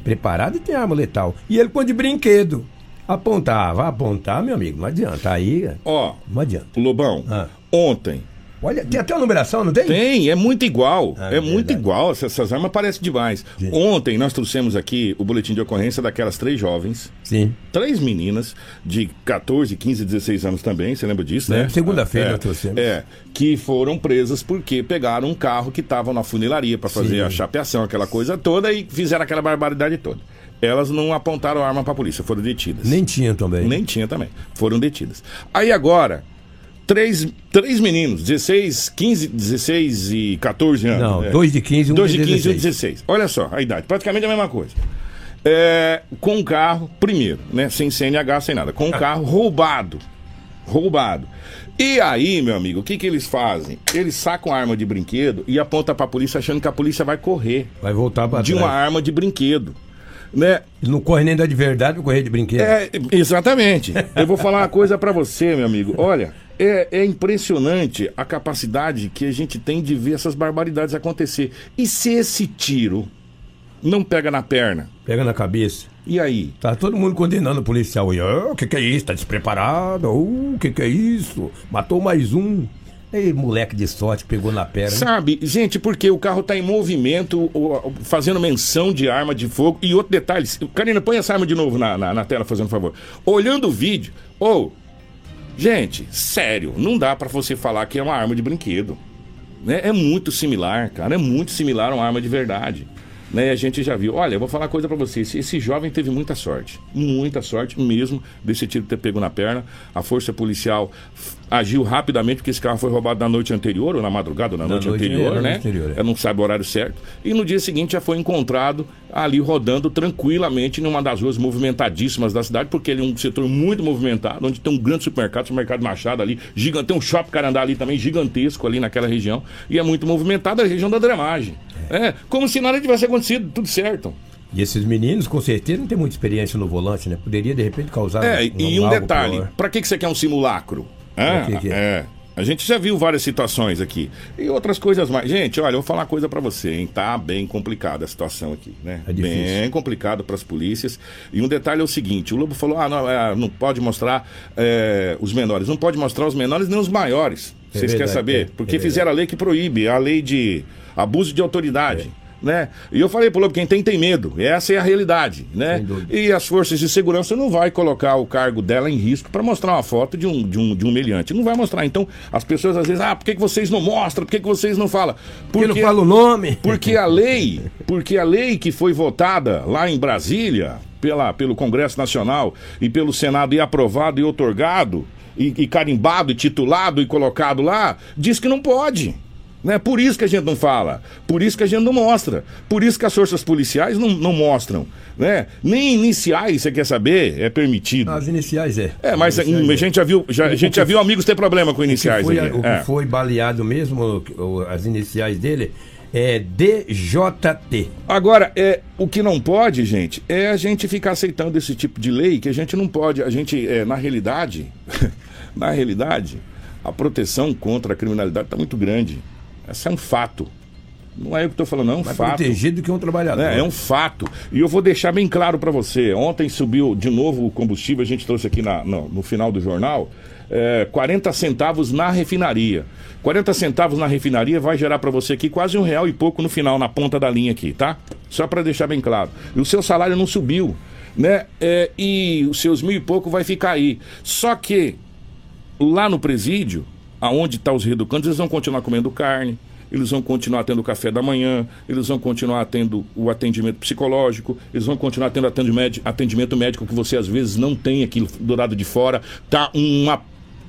[SPEAKER 4] Preparada e tem arma letal. E ele com de brinquedo. Apontar, vai apontar, meu amigo. Não adianta. Aí,
[SPEAKER 2] Ó,
[SPEAKER 4] não adianta.
[SPEAKER 2] Lobão,
[SPEAKER 4] Ah.
[SPEAKER 2] ontem.
[SPEAKER 4] Olha, tem até a numeração, não tem?
[SPEAKER 2] Tem, é muito igual.
[SPEAKER 4] Ah,
[SPEAKER 2] é muito
[SPEAKER 4] verdade.
[SPEAKER 2] igual. Essas, armas parecem demais. Ontem nós trouxemos aqui o boletim de ocorrência daquelas três jovens.
[SPEAKER 4] Sim.
[SPEAKER 2] Três meninas de 14, 15, 16 anos também, você lembra disso, né?
[SPEAKER 4] Lembro. Segunda-feira
[SPEAKER 2] é,
[SPEAKER 4] nós trouxemos.
[SPEAKER 2] É, que foram presas porque pegaram um carro que estava na funilaria para fazer
[SPEAKER 4] Sim.
[SPEAKER 2] a chapeação, aquela coisa toda, e fizeram aquela barbaridade toda. Elas não apontaram arma para a polícia, foram detidas.
[SPEAKER 4] Nem tinha também.
[SPEAKER 2] Nem tinha também. Foram detidas. Aí agora, três, três meninos, 16, 15, 16 e 14 anos.
[SPEAKER 4] Não,
[SPEAKER 2] é.
[SPEAKER 4] dois de 15 e um
[SPEAKER 2] Dois
[SPEAKER 4] de
[SPEAKER 2] de 15 e um
[SPEAKER 4] 16.
[SPEAKER 2] 16. Olha só a idade, praticamente a mesma coisa. É, com um carro, primeiro, né? Sem CNH, sem nada. Com um carro roubado. Roubado. E aí, meu amigo, o que, que eles fazem? Eles sacam a arma de brinquedo e apontam pra polícia achando que a polícia vai correr
[SPEAKER 4] Vai voltar pra
[SPEAKER 2] de
[SPEAKER 4] trás.
[SPEAKER 2] uma arma de brinquedo. Né?
[SPEAKER 4] Ele não corre nem da de verdade, vai correr de brinquedo.
[SPEAKER 2] É, exatamente. Eu vou falar uma coisa pra você, meu amigo. Olha, é, é impressionante a capacidade que a gente tem de ver essas barbaridades acontecer. E se esse tiro não pega na perna?
[SPEAKER 4] Pega na cabeça.
[SPEAKER 2] E aí?
[SPEAKER 4] Tá todo mundo condenando o policial. "Ah, o que, que é isso? Tá despreparado? Uh, O que, que é isso? Matou mais um. Ei, moleque de sorte pegou na perna.
[SPEAKER 2] Sabe, gente, porque o carro tá em movimento, fazendo menção de arma de fogo. E outro detalhe, Karina, põe essa arma de novo na, na, na tela, fazendo favor. Olhando o vídeo, ou, gente, sério, não dá pra você falar que é uma arma de brinquedo. Né? É muito similar, cara, é muito similar a uma arma de verdade. Né? A gente já viu. Olha, eu vou falar uma coisa pra você. Esse, jovem teve muita sorte. Muita sorte mesmo desse tiro ter pego na perna. A força policial agiu rapidamente, porque esse carro foi roubado na noite anterior, ou na madrugada, ou na,
[SPEAKER 4] Na
[SPEAKER 2] noite,
[SPEAKER 4] noite-
[SPEAKER 2] anterior,
[SPEAKER 4] é,
[SPEAKER 2] né?
[SPEAKER 4] anterior, é.
[SPEAKER 2] Eu não sabe o horário certo. E no dia seguinte já foi encontrado ali rodando tranquilamente numa das ruas movimentadíssimas da cidade, porque ele é um setor muito movimentado, onde tem um grande supermercado, supermercado Machado ali, gigante, tem um shopping Carandá ali também, gigantesco ali naquela região, e é muito movimentado a região da dramagem. É, como se nada tivesse acontecido, tudo certo.
[SPEAKER 4] E esses meninos, com certeza, não têm muita experiência no volante, né? Poderia, de repente, causar.
[SPEAKER 2] É, e um detalhe, pra que, que você quer um simulacro? Hã?
[SPEAKER 4] que que é?
[SPEAKER 2] é. A gente já viu várias situações aqui. E outras coisas mais. Gente, olha, eu vou falar uma coisa pra você, hein? Tá bem complicada a situação aqui, né?
[SPEAKER 4] É difícil.
[SPEAKER 2] bem complicado pras polícias. E um detalhe é o seguinte: o Lobo falou, ah, não, é, não pode mostrar é, os menores. Não pode mostrar os menores nem os maiores.
[SPEAKER 4] É
[SPEAKER 2] Vocês querem
[SPEAKER 4] verdade,
[SPEAKER 2] saber?
[SPEAKER 4] é, é
[SPEAKER 2] Porque
[SPEAKER 4] verdade.
[SPEAKER 2] fizeram a lei que proíbe, a lei de abuso de autoridade. Né? E eu falei pro Lobo, quem tem, tem medo. Essa é a realidade, né? E as forças de segurança não vai colocar o cargo dela em risco para mostrar uma foto de um, de, um, de um meliante. Não vai mostrar. Então, as pessoas às vezes, ah, por que, que vocês não mostram? Por que, que vocês não falam?
[SPEAKER 4] Porque não fala o nome.
[SPEAKER 2] Porque a lei, porque a lei que foi votada lá em Brasília pela, pelo Congresso Nacional e pelo Senado e aprovado e otorgado e, e carimbado e titulado e colocado lá, diz que não pode. Né? Por isso que a gente não fala, por isso que a gente não mostra, por isso que as forças policiais não, não mostram. Né? Nem iniciais, você quer saber, é permitido.
[SPEAKER 4] As iniciais é.
[SPEAKER 2] É, mas
[SPEAKER 4] As iniciais
[SPEAKER 2] hum, a gente já viu, já, a gente já viu amigos ter problema com
[SPEAKER 4] O que
[SPEAKER 2] iniciais.
[SPEAKER 4] foi,
[SPEAKER 2] aqui.
[SPEAKER 4] o que
[SPEAKER 2] É.
[SPEAKER 4] foi baleado mesmo, as iniciais dele, é DJT.
[SPEAKER 2] Agora, é, o que não pode, gente, é a gente ficar aceitando esse tipo de lei que a gente não pode. A gente, é, na realidade, na realidade, a proteção contra a criminalidade está muito grande. Esse é um fato. Não é eu que estou falando, não, é um
[SPEAKER 4] Mais
[SPEAKER 2] fato.
[SPEAKER 4] protegido que um trabalhador.
[SPEAKER 2] É, é um fato. E eu vou deixar bem claro para você. Ontem subiu de novo o combustível, a gente trouxe aqui na, no, no final do jornal, é, 40 centavos na refinaria. 40 centavos na refinaria vai gerar para você aqui quase um real e pouco no final, na ponta da linha aqui, tá? Só para deixar bem claro. E o seu salário não subiu, né? É, e os seus mil e pouco vai ficar aí. Só que lá no presídio, aonde estão tá os reeducantes, eles vão continuar comendo carne, eles vão continuar tendo café da manhã, eles vão continuar tendo o atendimento psicológico, eles vão continuar tendo atendimento médico que você às vezes não tem aqui do lado de fora. Tá uma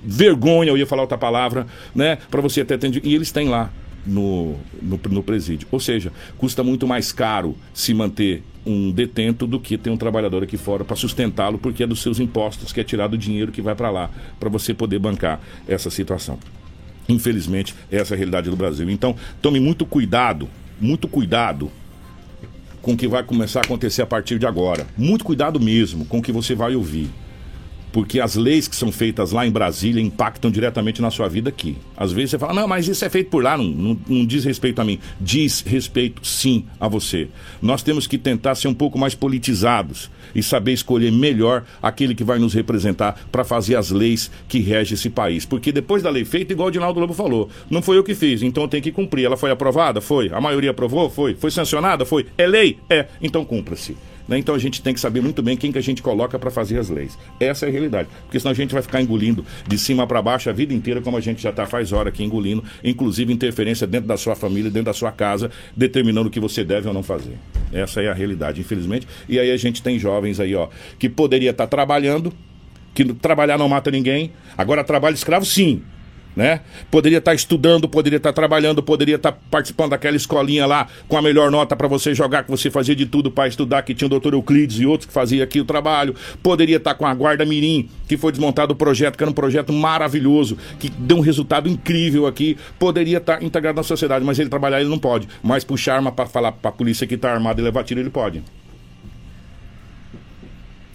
[SPEAKER 2] vergonha, eu ia falar outra palavra, né? Para você ter atendido. E eles têm lá no, no, no presídio. Ou seja, custa muito mais caro se manter um detento do que ter um trabalhador aqui fora para sustentá-lo, porque é dos seus impostos que é tirado o dinheiro que vai para lá, para você poder bancar essa situação. Infelizmente, essa é a realidade do Brasil. Então, tome muito cuidado, muito cuidado com o que vai começar a acontecer a partir de agora. Muito cuidado mesmo com o que você vai ouvir porque as leis que são feitas lá em Brasília impactam diretamente na sua vida aqui. Às vezes você fala, não, mas isso é feito por lá, não, não, não, diz respeito a mim. Diz respeito sim a você. Nós temos que tentar ser um pouco mais politizados e saber escolher melhor aquele que vai nos representar para fazer as leis que regem esse país. Porque depois da lei feita, igual o Dinaldo Lobo falou, não foi eu que fiz, então eu tenho que cumprir. Ela foi aprovada? Foi. A maioria aprovou? Foi. Foi sancionada? Foi. É lei? É. Então cumpra-se. Né? Então a gente tem que saber muito bem quem que a gente coloca para fazer as leis. Essa é a realidade. Porque senão a gente vai ficar engolindo de cima para baixo a vida inteira, como a gente já está faz hora aqui engolindo, inclusive interferência dentro da sua família, dentro da sua casa, determinando o que você deve ou não fazer. Essa é a realidade, infelizmente. E aí a gente tem jovens aí, ó, que poderia estar tá trabalhando, que trabalhar não mata ninguém, agora trabalho escravo sim né? Poderia estar tá estudando, poderia estar tá trabalhando, poderia estar tá participando daquela escolinha lá com a melhor nota para você jogar, que você fazia de tudo para estudar, que tinha o doutor Euclides e outros que faziam aqui o trabalho. Poderia estar com a Guarda Mirim, que foi desmontado o projeto, que era um projeto maravilhoso, que deu um resultado incrível aqui. Poderia estar integrado na sociedade, mas ele trabalhar ele não pode. Mas puxar arma para falar para a polícia que está armada e levar tiro, ele pode.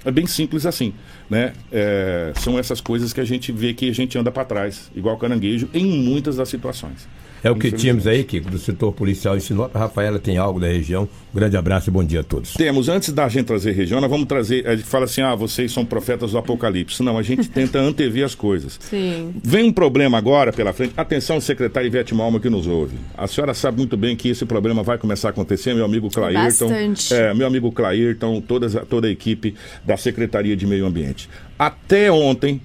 [SPEAKER 2] É bem simples assim né? É, são essas coisas que a gente vê que a gente anda para trás, igual caranguejo, em muitas das situações.
[SPEAKER 4] É o que tínhamos aí, Kiko, do setor policial em Sinop. A Rafaela tem algo da região. Um grande abraço e bom dia a todos.
[SPEAKER 2] Temos, antes da gente trazer região, nós vamos trazer. A gente fala assim: ah, vocês são profetas do apocalipse. Não, a gente tenta antever as coisas.
[SPEAKER 3] Sim.
[SPEAKER 2] Vem um problema agora pela frente. Atenção, secretária Ivete Malma que nos ouve. A senhora sabe muito bem que esse problema vai começar a acontecer, meu amigo Clairton.
[SPEAKER 3] Bastante.
[SPEAKER 2] É, meu amigo Clairton, toda, toda a equipe da Secretaria de Meio Ambiente. Até ontem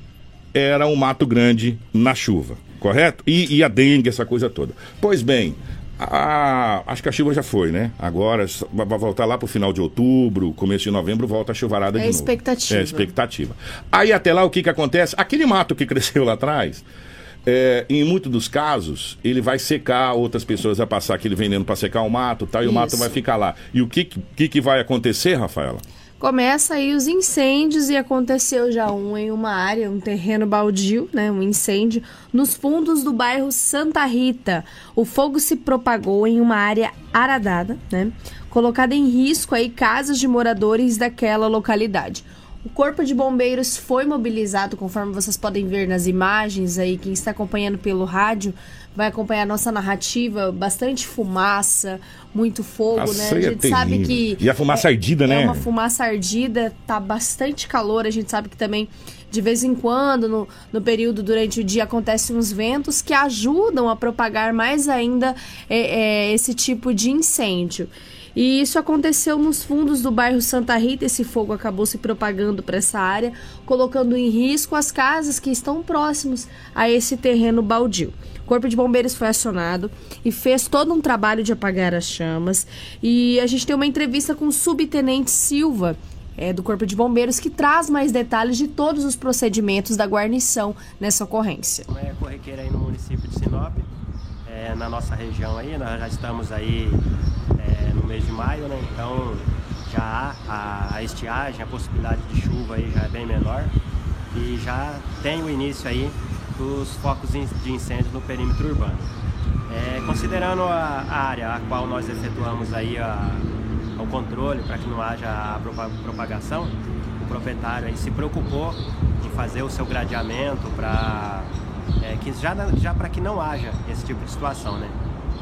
[SPEAKER 2] era um mato grande na chuva correto? E, e a dengue, essa coisa toda. Pois bem, a, acho que a chuva já foi, né? Agora vai voltar lá para o final de outubro, começo de novembro, volta a chuvarada
[SPEAKER 3] é
[SPEAKER 2] de
[SPEAKER 3] expectativa.
[SPEAKER 2] novo. É expectativa. Aí até lá o que, que acontece? Aquele mato que cresceu lá atrás, é, em muitos dos casos, ele vai secar, outras pessoas vão passar aquele veneno para secar o mato tal, e Isso. o mato vai ficar lá. E o que, que, que vai acontecer, Rafaela?
[SPEAKER 3] Começa aí os incêndios e aconteceu já um em uma área, um terreno baldio, né, um incêndio nos fundos do bairro Santa Rita. O fogo se propagou em uma área aradada, né, colocada em risco aí casas de moradores daquela localidade. O Corpo de Bombeiros foi mobilizado, conforme vocês podem ver nas imagens aí, quem está acompanhando pelo rádio vai acompanhar nossa narrativa, bastante fumaça, muito fogo, Nossa, né? A é gente é sabe que.
[SPEAKER 2] E a fumaça
[SPEAKER 3] é,
[SPEAKER 2] ardida, né?
[SPEAKER 3] É uma fumaça ardida, tá bastante calor, a gente sabe que também. De vez em quando, no, no período durante o dia, acontecem uns ventos que ajudam a propagar mais ainda é, é, esse tipo de incêndio. E isso aconteceu nos fundos do bairro Santa Rita. Esse fogo acabou se propagando para essa área, colocando em risco as casas que estão próximos a esse terreno baldio. O Corpo de Bombeiros foi acionado e fez todo um trabalho de apagar as chamas. E a gente tem uma entrevista com o subtenente Silva, é, do Corpo de Bombeiros, que traz mais detalhes de todos os procedimentos da guarnição nessa ocorrência.
[SPEAKER 6] É corriqueira aí no município de Sinop, é, na nossa região aí, nós já estamos aí é, no mês de maio, né? Então já há a, a, estiagem, a possibilidade de chuva aí já é bem menor e já tem o início aí dos focos de incêndio no perímetro urbano. É, considerando a, área a qual nós efetuamos aí a, o controle para que não haja a propagação, o proprietário aí se preocupou em fazer o seu gradeamento para é, que já, já para que não haja esse tipo de situação, né?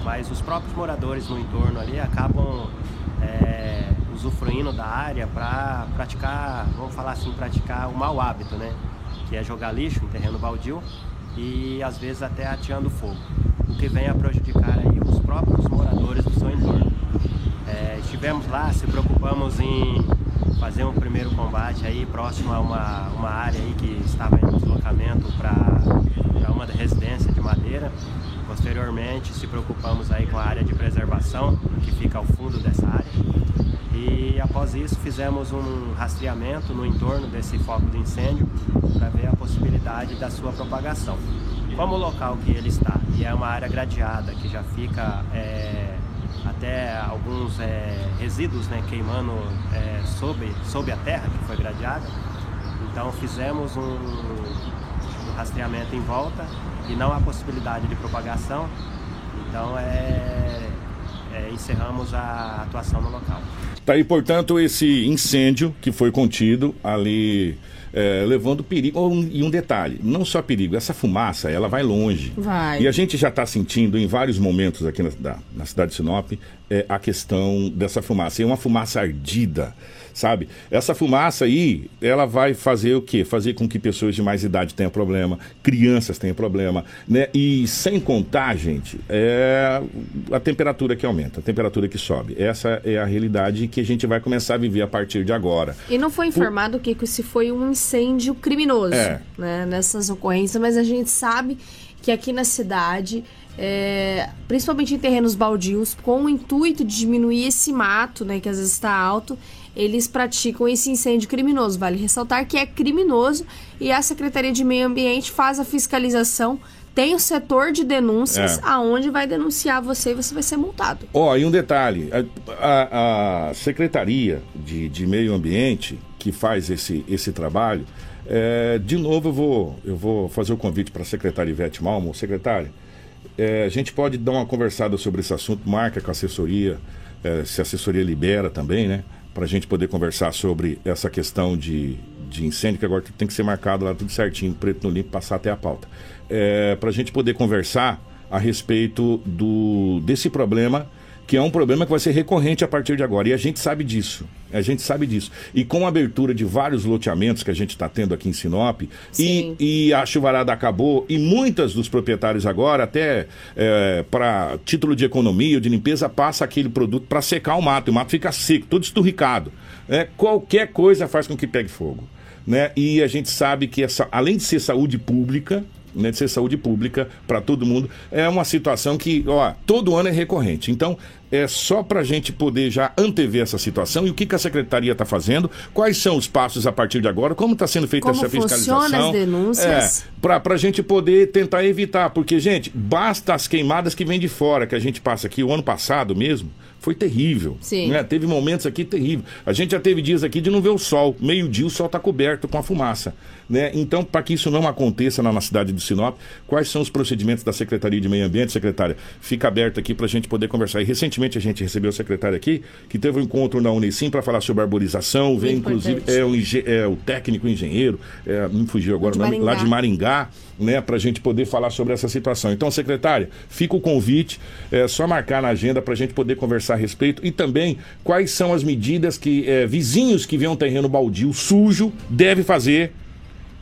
[SPEAKER 6] mas os próprios moradores no entorno ali acabam é, usufruindo da área para praticar, vamos falar assim, praticar o mau hábito, né? Que é jogar lixo em terreno baldio e às vezes até ateando fogo, o que vem a prejudicar aí os próprios moradores do seu entorno. É, estivemos lá, se preocupamos em fazer um primeiro combate aí próximo a uma, uma área aí que estava em deslocamento para uma residência de madeira. Posteriormente, se preocupamos aí com a área de preservação, que fica ao fundo dessa área. E após isso, fizemos um rastreamento no entorno desse foco de incêndio para ver a possibilidade da sua propagação. Como o local que ele está e é uma área gradeada que já fica é, até alguns é, resíduos né, queimando é, sob, sob a terra que foi gradeada. Então fizemos um, um, rastreamento em volta e não há possibilidade de propagação. Então é, é, encerramos a atuação no local.
[SPEAKER 2] Tá aí, portanto, esse incêndio que foi contido ali é, levando perigo. Um, e um detalhe, não só perigo, essa fumaça, ela vai longe.
[SPEAKER 3] Vai.
[SPEAKER 2] E a gente já está sentindo em vários momentos aqui na, na cidade de Sinop é, a questão dessa fumaça. É uma fumaça ardida sabe? Essa fumaça aí, ela vai fazer o quê? Fazer com que pessoas de mais idade tenham problema, crianças tenham problema, né? E sem contar, gente, é a temperatura que aumenta, a temperatura que sobe. Essa é a realidade que a gente vai começar a viver a partir de agora.
[SPEAKER 3] E não foi informado, Por... que se foi um incêndio criminoso, é. né? Nessas ocorrências, mas a gente sabe que aqui na cidade é, principalmente em terrenos baldios, com o intuito de diminuir esse mato, né, que às vezes está alto, eles praticam esse incêndio criminoso. Vale ressaltar que é criminoso e a Secretaria de Meio Ambiente faz a fiscalização tem o setor de denúncias é. aonde vai denunciar você e você vai ser multado.
[SPEAKER 2] Ó, oh, e um detalhe, a, a, Secretaria de, de, Meio Ambiente que faz esse, esse trabalho, é, de novo eu vou, eu vou fazer o convite para a secretária Ivete Malmo. Secretária, é, a gente pode dar uma conversada sobre esse assunto, marca com a assessoria, é, se a assessoria libera também, né? Para a gente poder conversar sobre essa questão de, de incêndio, que agora tem que ser marcado lá tudo certinho, preto no limpo, passar até a pauta. É, para a gente poder conversar a respeito do, desse problema que é um problema que vai ser recorrente a partir de agora. E a gente sabe disso. A gente sabe disso. E com a abertura de vários loteamentos que a gente está tendo aqui em Sinop, e, e, a chuvarada acabou, e muitas dos proprietários agora, até é, para título de economia ou de limpeza, passa aquele produto para secar o mato. E o mato fica seco, todo esturricado. É, qualquer coisa faz com que pegue fogo. Né? E a gente sabe que, essa, além de ser saúde pública, né, de ser saúde pública para todo mundo. É uma situação que, ó, todo ano é recorrente. Então, é só para a gente poder já antever essa situação e o que, que a secretaria está fazendo, quais são os passos a partir de agora, como está sendo feita
[SPEAKER 3] como
[SPEAKER 2] essa fiscalização.
[SPEAKER 3] As denúncias.
[SPEAKER 2] É, para a gente poder tentar evitar, porque, gente, basta as queimadas que vêm de fora, que a gente passa aqui, o ano passado mesmo, foi terrível.
[SPEAKER 3] Sim.
[SPEAKER 2] Né? Teve momentos aqui terríveis. A gente já teve dias aqui de não ver o sol. Meio-dia o sol está coberto com a fumaça. Né? Então, para que isso não aconteça na, na, cidade de Sinop, quais são os procedimentos da Secretaria de Meio Ambiente, secretária? Fica aberto aqui para a gente poder conversar. E recentemente a gente recebeu o secretário aqui, que teve um encontro na Unicim para falar sobre arborização. Vem, inclusive, é o, é o técnico engenheiro, é, não fugiu agora, de lá de Maringá né, para a gente poder falar sobre essa situação. Então, secretária, fica o convite, é só marcar na agenda para a gente poder conversar a respeito e também quais são as medidas que é, vizinhos que vêem um terreno baldio sujo devem fazer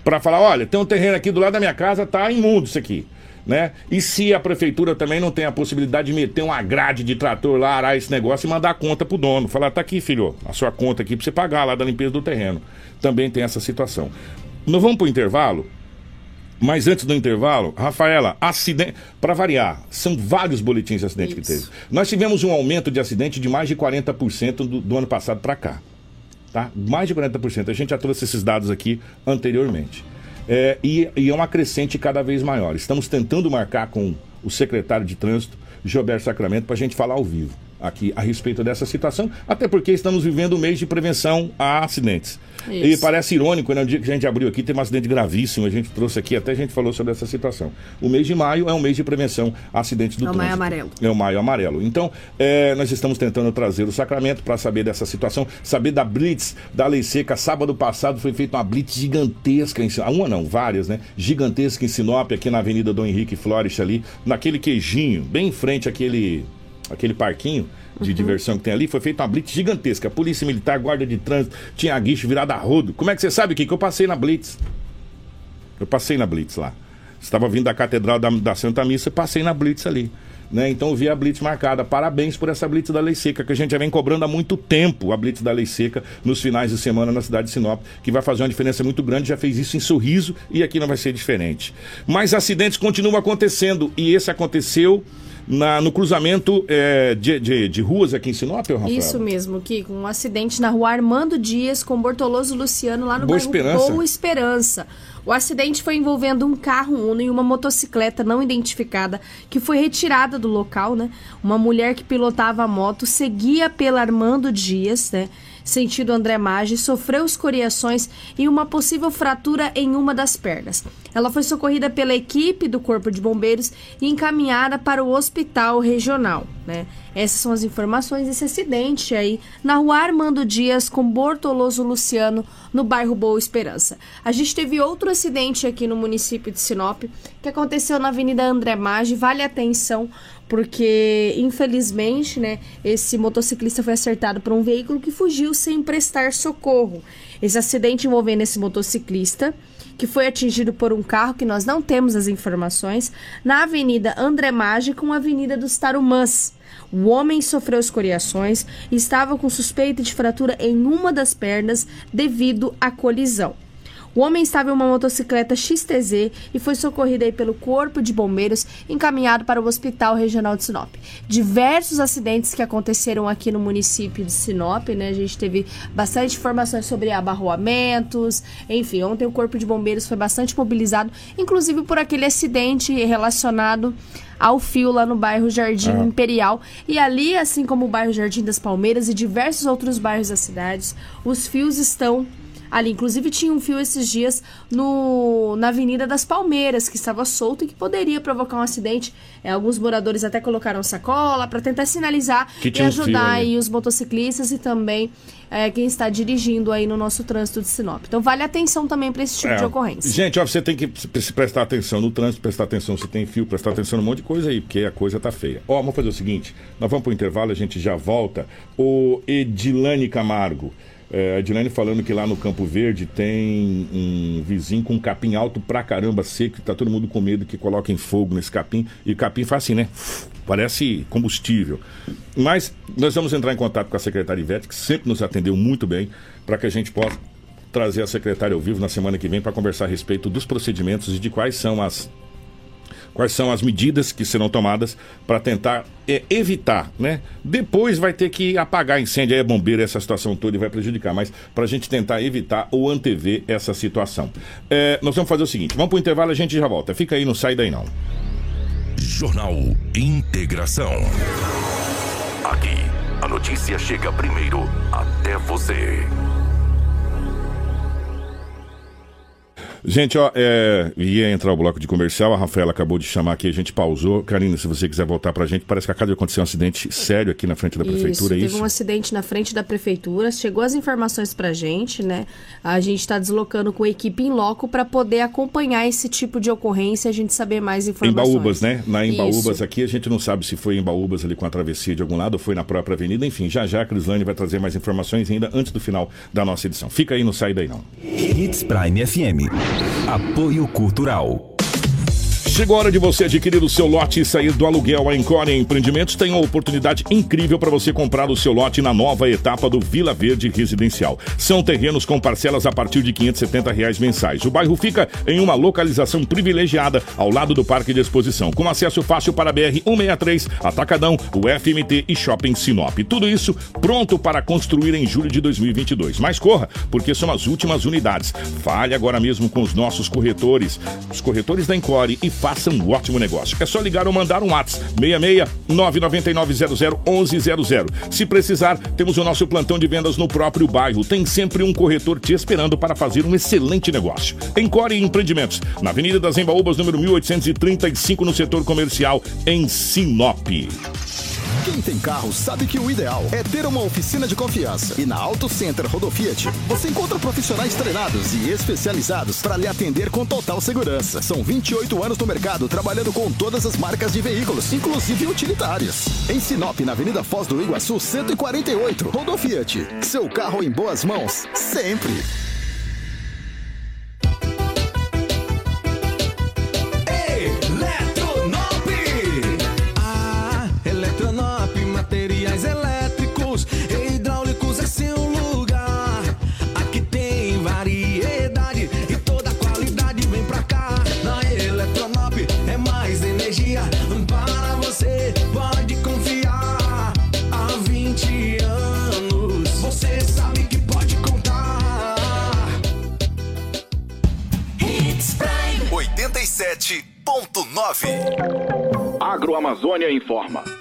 [SPEAKER 2] para falar, olha, tem um terreno aqui do lado da minha casa, tá imundo isso aqui. Né? E se a prefeitura também não tem a possibilidade de meter uma grade de trator lá, arar esse negócio e mandar a conta pro dono. Falar, tá aqui, filho, a sua conta aqui pra você pagar lá da limpeza do terreno. Também tem essa situação. Nós vamos pro intervalo. Mas antes do intervalo, Rafaela, acidente. Para variar, são vários boletins de acidente Isso. que teve. Nós tivemos um aumento de acidente de mais de 40% do, do ano passado para cá. Tá? Mais de 40%. A gente já trouxe esses dados aqui anteriormente. É, e, e é uma crescente cada vez maior. Estamos tentando marcar com o secretário de trânsito, Gilberto Sacramento, para a gente falar ao vivo. Aqui a respeito dessa situação, até porque estamos vivendo o mês de prevenção a acidentes.
[SPEAKER 3] Isso.
[SPEAKER 2] E parece irônico, né? No dia que a gente abriu aqui, tem um acidente gravíssimo, a gente trouxe aqui, até a gente falou sobre essa situação. O mês de maio é um mês de prevenção a acidentes do
[SPEAKER 3] É o
[SPEAKER 2] trânsito.
[SPEAKER 3] Maio Amarelo.
[SPEAKER 2] É o maio amarelo. Então, é, nós estamos tentando trazer o sacramento para saber dessa situação, saber da blitz da lei seca. Sábado passado foi feita uma blitz gigantesca, em, Sinop. uma não, várias, né? Gigantesca em Sinop, aqui na Avenida Dom Henrique Flores, ali, naquele queijinho, bem em frente àquele, àquele parquinho de diversão que tem ali, foi feita uma blitz gigantesca. Polícia Militar, Guarda de Trânsito, tinha guicho virado a rodo. Como é que você sabe, Kiko? Eu passei na blitz. Eu passei na Blitz lá. Estava vindo da Catedral da, da Santa Missa, passei na Blitz ali. Né? Então eu vi a Blitz marcada. Parabéns por essa Blitz da Lei Seca, que a gente já vem cobrando há muito tempo a Blitz da Lei Seca nos finais de semana na cidade de Sinop, que vai fazer uma diferença muito grande. Já fez isso em sorriso e aqui não vai ser diferente. Mas acidentes continuam acontecendo e esse aconteceu na- no cruzamento é, de, de- de ruas aqui em Sinop, Rafael?
[SPEAKER 3] Isso mesmo, Kiko. Um acidente na rua Armando Dias com Bortoloso Luciano lá no
[SPEAKER 2] Boa
[SPEAKER 3] bairro
[SPEAKER 2] Esperança.
[SPEAKER 3] Boa Esperança. O acidente foi envolvendo um carro Uno e uma motocicleta não identificada que foi retirada do local, né? Uma mulher que pilotava a moto seguia pela Armando Dias, né? Sentido André Maggi, sofreu escoriações e uma possível fratura em uma das pernas. Ela foi socorrida pela equipe do Corpo de Bombeiros e encaminhada para o hospital regional, né? Essas são as informações desse acidente aí na rua Armando Dias com Bortoloso Luciano, no bairro Boa Esperança. A gente teve outro acidente aqui no município de Sinop, que aconteceu na Avenida André Maggi. Vale atenção, porque infelizmente, né, esse motociclista foi acertado por um veículo que fugiu sem prestar socorro. Esse acidente envolvendo esse motociclista que foi atingido por um carro que nós não temos as informações, na Avenida André Maggi com a Avenida dos Tarumãs. O homem sofreu escoriações e estava com suspeita de fratura em uma das pernas devido à colisão. O homem estava em uma motocicleta XTZ e foi socorrido aí pelo Corpo de Bombeiros, encaminhado para o Hospital Regional de Sinop. Diversos acidentes que aconteceram aqui no município de Sinop, né? A gente teve bastante informações sobre abarroamentos, enfim, ontem o Corpo de Bombeiros foi bastante mobilizado, inclusive por aquele acidente relacionado ao fio lá no bairro Jardim Imperial. E ali, assim como o bairro Jardim das Palmeiras e diversos outros bairros das cidades, os fios estão ali. Inclusive tinha um fio esses dias no, na Avenida das Palmeiras, que estava solto e que poderia provocar um acidente. É, alguns moradores até colocaram sacola para tentar sinalizar
[SPEAKER 2] Que
[SPEAKER 3] e
[SPEAKER 2] um
[SPEAKER 3] ajudar aí os motociclistas e também é, quem está dirigindo aí no nosso trânsito de Sinop. Então vale atenção também para esse tipo
[SPEAKER 2] É.
[SPEAKER 3] de ocorrência.
[SPEAKER 2] Gente, ó, você tem que se prestar atenção no trânsito, prestar atenção se tem fio, prestar atenção num monte de coisa aí, porque a coisa tá feia. Ó, vamos fazer o seguinte: nós vamos pro intervalo, a gente já volta. O Edilane Camargo. É, a Edilane falando que lá no Campo Verde tem um vizinho com um capim alto pra caramba, seco, e tá todo mundo com medo que coloquem fogo nesse capim. E capim faz assim, né? Parece combustível. Mas nós vamos entrar em contato com a secretária Ivete, que sempre nos atendeu muito bem, para que a gente possa trazer a secretária ao vivo na semana que vem para conversar a respeito dos procedimentos e de quais são as quais são as medidas que serão tomadas para tentar é, evitar, né? Depois vai ter que apagar incêndio, aí é bombeiro, essa situação toda e vai prejudicar, mas para a gente tentar evitar ou antever essa situação. É, nós vamos fazer o seguinte, vamos para o intervalo, a gente já volta. Fica aí, não sai daí não.
[SPEAKER 1] Jornal Integração. Aqui, a notícia chega primeiro até você.
[SPEAKER 2] Gente, ó, é, ia entrar o bloco de comercial, a Rafaela acabou de chamar aqui, a gente pausou. Karina, se você quiser voltar pra gente, parece que acaba de acontecer um acidente sério aqui na frente da prefeitura,
[SPEAKER 3] isso,
[SPEAKER 2] é
[SPEAKER 3] teve
[SPEAKER 2] isso?
[SPEAKER 3] um acidente na frente da prefeitura, chegou as informações pra gente, né? A gente está deslocando com a equipe em loco para poder acompanhar esse tipo de ocorrência e a gente saber mais
[SPEAKER 2] Em
[SPEAKER 3] informações.
[SPEAKER 2] Baúbas, né? Na Embaúbas
[SPEAKER 3] Isso.
[SPEAKER 2] aqui, a gente não sabe se foi em Baúbas ali com a travessia de algum lado ou foi na própria avenida. Enfim, já já a Crislane vai trazer mais informações ainda antes do final da nossa edição. Fica aí, não sai daí não.
[SPEAKER 7] Hits Prime FM. Apoio Cultural.
[SPEAKER 2] Chegou a hora de você adquirir o seu lote e sair do aluguel. A Encore Empreendimentos tem uma oportunidade incrível para você comprar o seu lote na nova etapa do Vila Verde Residencial. São terrenos com parcelas a partir de 570 reais mensais. O bairro fica em uma localização privilegiada ao lado do Parque de Exposição, com acesso fácil para a BR-163, Atacadão, o FMT e Shopping Sinop. Tudo isso pronto para construir em julho de 2022. Mas corra, porque são as últimas unidades. Fale agora mesmo com os nossos corretores, os corretores da Encore e faça um ótimo negócio. É só ligar ou mandar um WhatsApp 66 999 1100. Se precisar, temos o nosso plantão de vendas no próprio bairro. Tem sempre um corretor te esperando para fazer um excelente negócio. Encore Empreendimentos, na Avenida das Embaúbas, número 1835, no setor comercial, em Sinop.
[SPEAKER 8] Quem tem carro sabe que o ideal é ter uma oficina de confiança. E na Auto Center Rodofiat, você encontra profissionais treinados e especializados para lhe atender com total segurança. São 28 anos no mercado trabalhando com todas as marcas de veículos, inclusive utilitários. Em Sinop, na Avenida Foz do Iguaçu, 148. Rodofiat. Seu carro em boas mãos, sempre.
[SPEAKER 9] Agroamazônia informa.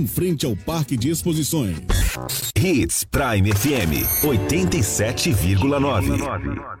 [SPEAKER 10] frente ao Parque de Exposições.
[SPEAKER 7] Hits Prime FM 87,9.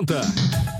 [SPEAKER 11] ассистента.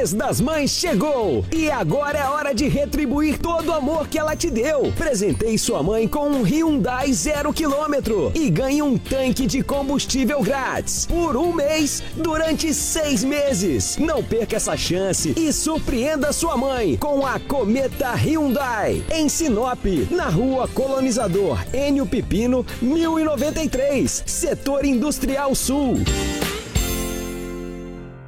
[SPEAKER 12] Mês das mães chegou e agora é hora de retribuir todo o amor que ela te deu. Presentei sua mãe com um Hyundai zero quilômetro e ganhe um tanque de combustível grátis por um mês durante seis meses. Não perca essa chance e surpreenda sua mãe com a Cometa Hyundai em Sinop, na Rua Colonizador Enio Pipino, 1093, Setor Industrial Sul.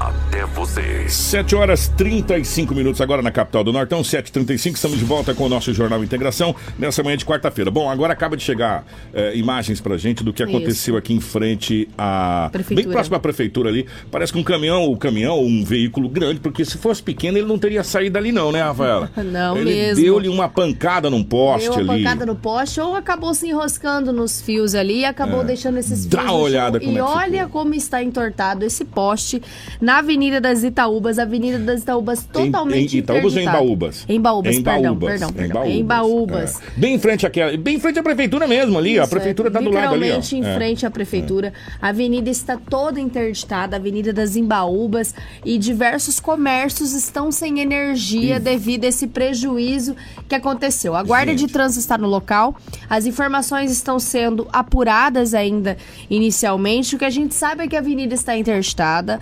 [SPEAKER 1] até você.
[SPEAKER 2] 7 horas 35 minutos agora na capital do Nortão, 7h35. Estamos de volta com o nosso Jornal Integração nessa manhã de quarta-feira. Bom, agora acaba de chegar eh, imagens pra gente do que aconteceu aqui em frente à.
[SPEAKER 3] Prefeitura.
[SPEAKER 2] Bem próximo à prefeitura ali. Parece que um caminhão, o caminhão, um veículo grande, porque se fosse pequeno ele não teria saído dali, não, né, Rafaela?
[SPEAKER 3] Não
[SPEAKER 2] ele
[SPEAKER 3] mesmo.
[SPEAKER 2] deu-lhe uma pancada num poste
[SPEAKER 3] Deu uma
[SPEAKER 2] ali.
[SPEAKER 3] pancada no poste ou acabou se enroscando nos fios ali e acabou
[SPEAKER 2] É.
[SPEAKER 3] deixando esses
[SPEAKER 2] Dá
[SPEAKER 3] fios
[SPEAKER 2] uma
[SPEAKER 3] no
[SPEAKER 2] olhada como
[SPEAKER 3] E
[SPEAKER 2] é que
[SPEAKER 3] olha como está entortado esse poste na Avenida das Itaúbas, Avenida das Itaúbas totalmente
[SPEAKER 2] em, em Itaúbas ou em. Baúbas?
[SPEAKER 3] Em Baúbas,
[SPEAKER 2] Em
[SPEAKER 3] perdão,
[SPEAKER 2] Baúbas,
[SPEAKER 3] perdão,
[SPEAKER 2] em
[SPEAKER 3] perdão.
[SPEAKER 2] Baúbas,
[SPEAKER 3] Em Baúbas.
[SPEAKER 2] É. Bem em frente àquela, bem em frente à prefeitura mesmo ali, ó. a
[SPEAKER 3] Isso,
[SPEAKER 2] prefeitura
[SPEAKER 3] é,
[SPEAKER 2] tá do lado ali.
[SPEAKER 3] Literalmente em
[SPEAKER 2] É.
[SPEAKER 3] frente à prefeitura. A avenida está toda interditada, a Avenida das Embaúbas e diversos comércios estão sem energia devido a esse prejuízo que aconteceu. A Guarda de Trânsito está no local, as informações estão sendo apuradas ainda inicialmente. O que a gente sabe é que a avenida está interditada,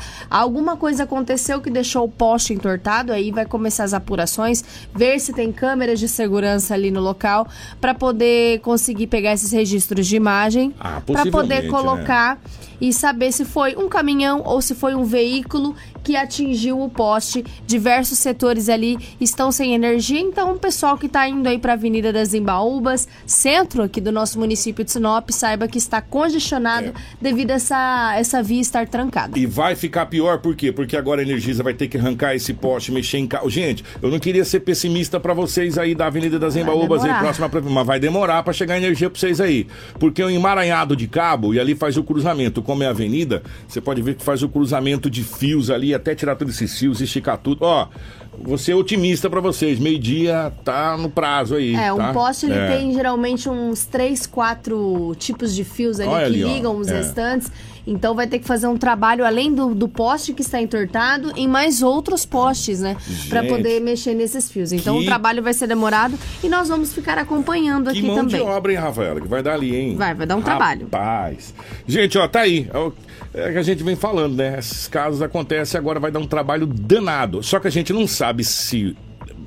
[SPEAKER 3] alguma coisa aconteceu que deixou o poste entortado, aí vai começar as apurações, ver se tem câmeras de segurança ali no local para poder conseguir pegar esses registros de imagem
[SPEAKER 2] Ah,
[SPEAKER 3] para poder
[SPEAKER 2] né?
[SPEAKER 3] colocar e saber se foi um caminhão ou se foi um veículo que atingiu o poste. Diversos setores ali estão sem energia, então o pessoal que está indo aí para a Avenida das Embaúbas, centro aqui do nosso município de Sinop, saiba que está congestionado devido a essa, essa via estar trancada.
[SPEAKER 2] E vai ficar pior, por quê? Porque agora a Energisa vai ter que arrancar esse poste, mexer em carro. Gente, eu não queria ser pessimista pra vocês aí da Avenida das Embaúbas, aí, próxima, mas vai demorar pra chegar energia pra vocês aí. Porque é um emaranhado de cabo e ali faz o cruzamento. Como é a avenida, você pode ver que faz o cruzamento de fios ali, até tirar todos esses fios, esticar tudo. Ó, vou ser otimista pra vocês. Meio-dia tá no prazo aí.
[SPEAKER 3] É, um
[SPEAKER 2] tá?
[SPEAKER 3] poste ele
[SPEAKER 2] É.
[SPEAKER 3] tem geralmente uns três, quatro tipos de fios ali
[SPEAKER 2] Olha
[SPEAKER 3] que
[SPEAKER 2] ali, ó.
[SPEAKER 3] ligam os
[SPEAKER 2] É.
[SPEAKER 3] restantes. Então vai ter que fazer um trabalho além do, do poste que está entortado em mais outros postes, né? Pra
[SPEAKER 2] Gente.
[SPEAKER 3] poder mexer nesses fios. Então
[SPEAKER 2] Que-
[SPEAKER 3] o trabalho vai ser demorado e nós vamos ficar acompanhando
[SPEAKER 2] Que
[SPEAKER 3] aqui
[SPEAKER 2] mão
[SPEAKER 3] também.
[SPEAKER 2] de obra, hein, Rafaela? Que vai dar ali, hein?
[SPEAKER 3] Vai, vai dar um trabalho.
[SPEAKER 2] Rapaz. Gente, ó, tá aí. É o é que a gente vem falando, né? Esses casos acontecem, agora vai dar um trabalho danado. Só que a gente não sabe se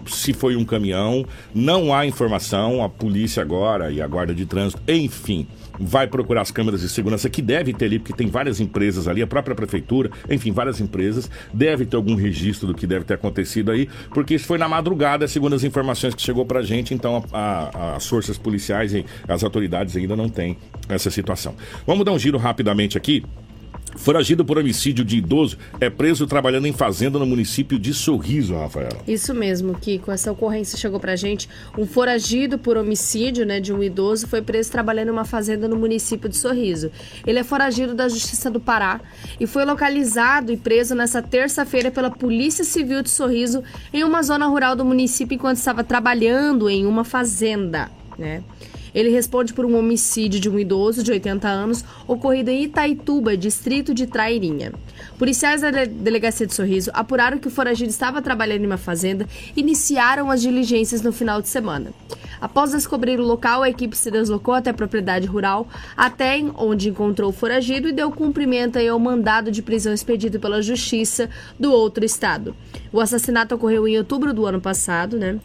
[SPEAKER 2] se foi um caminhão, não há informação, a polícia agora e a guarda de trânsito, enfim, vai procurar as câmeras de segurança que deve ter ali, porque tem várias empresas ali, a própria prefeitura, enfim, várias empresas, deve ter algum registro do que deve ter acontecido aí, porque isso foi na madrugada, segundo as informações que chegou pra gente, então a- a- as forças policiais e as autoridades ainda não têm essa situação. Vamos dar um giro rapidamente aqui. Foragido por homicídio de idoso é preso trabalhando em fazenda no município de Sorriso, Rafaela.
[SPEAKER 3] Isso mesmo, Kiko. Essa ocorrência chegou pra gente. Um foragido por homicídio né, de um idoso foi preso trabalhando em uma fazenda no município de Sorriso. Ele é foragido da Justiça do Pará e foi localizado e preso nessa terça-feira pela Polícia Civil de Sorriso em uma zona rural do município enquanto estava trabalhando em uma fazenda. Né? Ele responde por um homicídio de um idoso de 80 anos ocorrido em Itaituba, distrito de Trairinha. Policiais da de- Delegacia de Sorriso apuraram que o foragido estava trabalhando em uma fazenda e iniciaram as diligências no final de semana. Após descobrir o local, a equipe se deslocou até a propriedade rural, até onde encontrou o foragido e deu cumprimento ao mandado de prisão expedido pela Justiça do outro estado. O assassinato ocorreu em outubro do ano passado, né?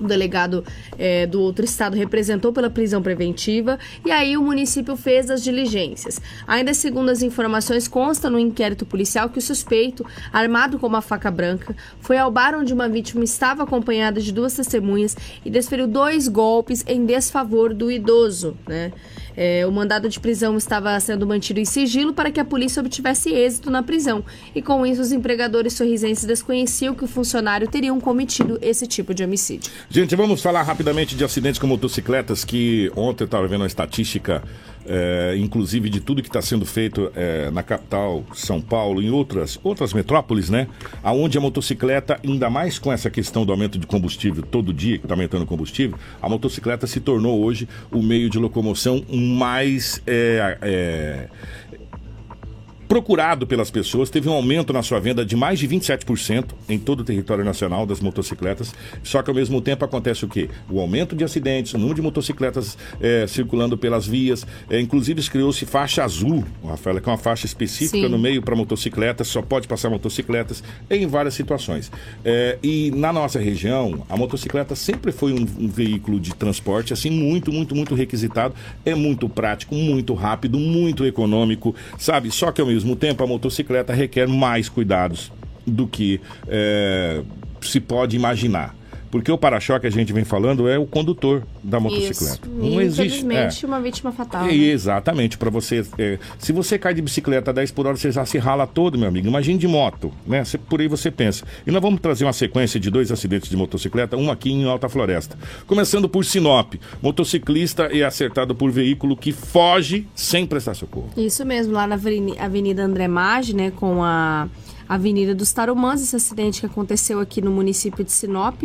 [SPEAKER 3] O delegado eh, do outro estado representou pela prisão preventiva e aí o município fez as diligências. Ainda segundo as informações, consta no inquérito policial que o suspeito, armado com uma faca branca, foi ao bar onde uma vítima estava acompanhada de duas testemunhas e desferiu dois golpes em desfavor do idoso. Né? Eh, o mandado de prisão estava sendo mantido em sigilo para que a polícia obtivesse êxito na prisão. E com isso, os empregadores sorrisenses desconheciam que o funcionário teriam cometido esse tipo de homicídio.
[SPEAKER 2] Gente, vamos falar rapidamente de acidentes com motocicletas, que ontem eu estava vendo uma estatística, é, inclusive de tudo que está sendo feito é, na capital, São Paulo, em outras, outras metrópoles, né? Aonde a motocicleta, ainda mais com essa questão do aumento de combustível todo dia, que está aumentando o combustível, a motocicleta se tornou hoje o meio de locomoção mais. é, é, procurado pelas pessoas, teve um aumento na sua venda de mais de 27% em todo o território nacional das motocicletas. Só que ao mesmo tempo acontece o quê? O aumento de acidentes, o número de motocicletas eh, circulando pelas vias. Eh, inclusive criou-se faixa azul, Rafaela, que é uma faixa específica
[SPEAKER 3] Sim.
[SPEAKER 2] no meio para motocicletas, só pode passar motocicletas em várias situações. Eh, e na nossa região, a motocicleta sempre foi um, um veículo de transporte assim muito, muito, muito requisitado. É muito prático, muito rápido, muito econômico, sabe? Só que ao mesmo tempo, a motocicleta requer mais cuidados do que é, se pode imaginar. Porque o para-choque, a gente vem falando, é o condutor da motocicleta.
[SPEAKER 3] Isso.
[SPEAKER 2] Não existe.
[SPEAKER 3] Infelizmente,
[SPEAKER 2] é.
[SPEAKER 3] uma vítima fatal. Né?
[SPEAKER 2] Exatamente, para você. é, se você cai de bicicleta a 10 por hora, você já se rala todo, meu amigo. Imagine de moto, né? Cê- por aí você pensa. E nós vamos trazer uma sequência de dois acidentes de motocicleta, um aqui em Alta Floresta. Começando por Sinop. Motociclista é acertado por veículo que foge sem prestar socorro.
[SPEAKER 3] Isso mesmo, lá na Aveni- Avenida André Maggi, né, com a Avenida dos Tarumãs, esse acidente que aconteceu aqui no município de Sinop.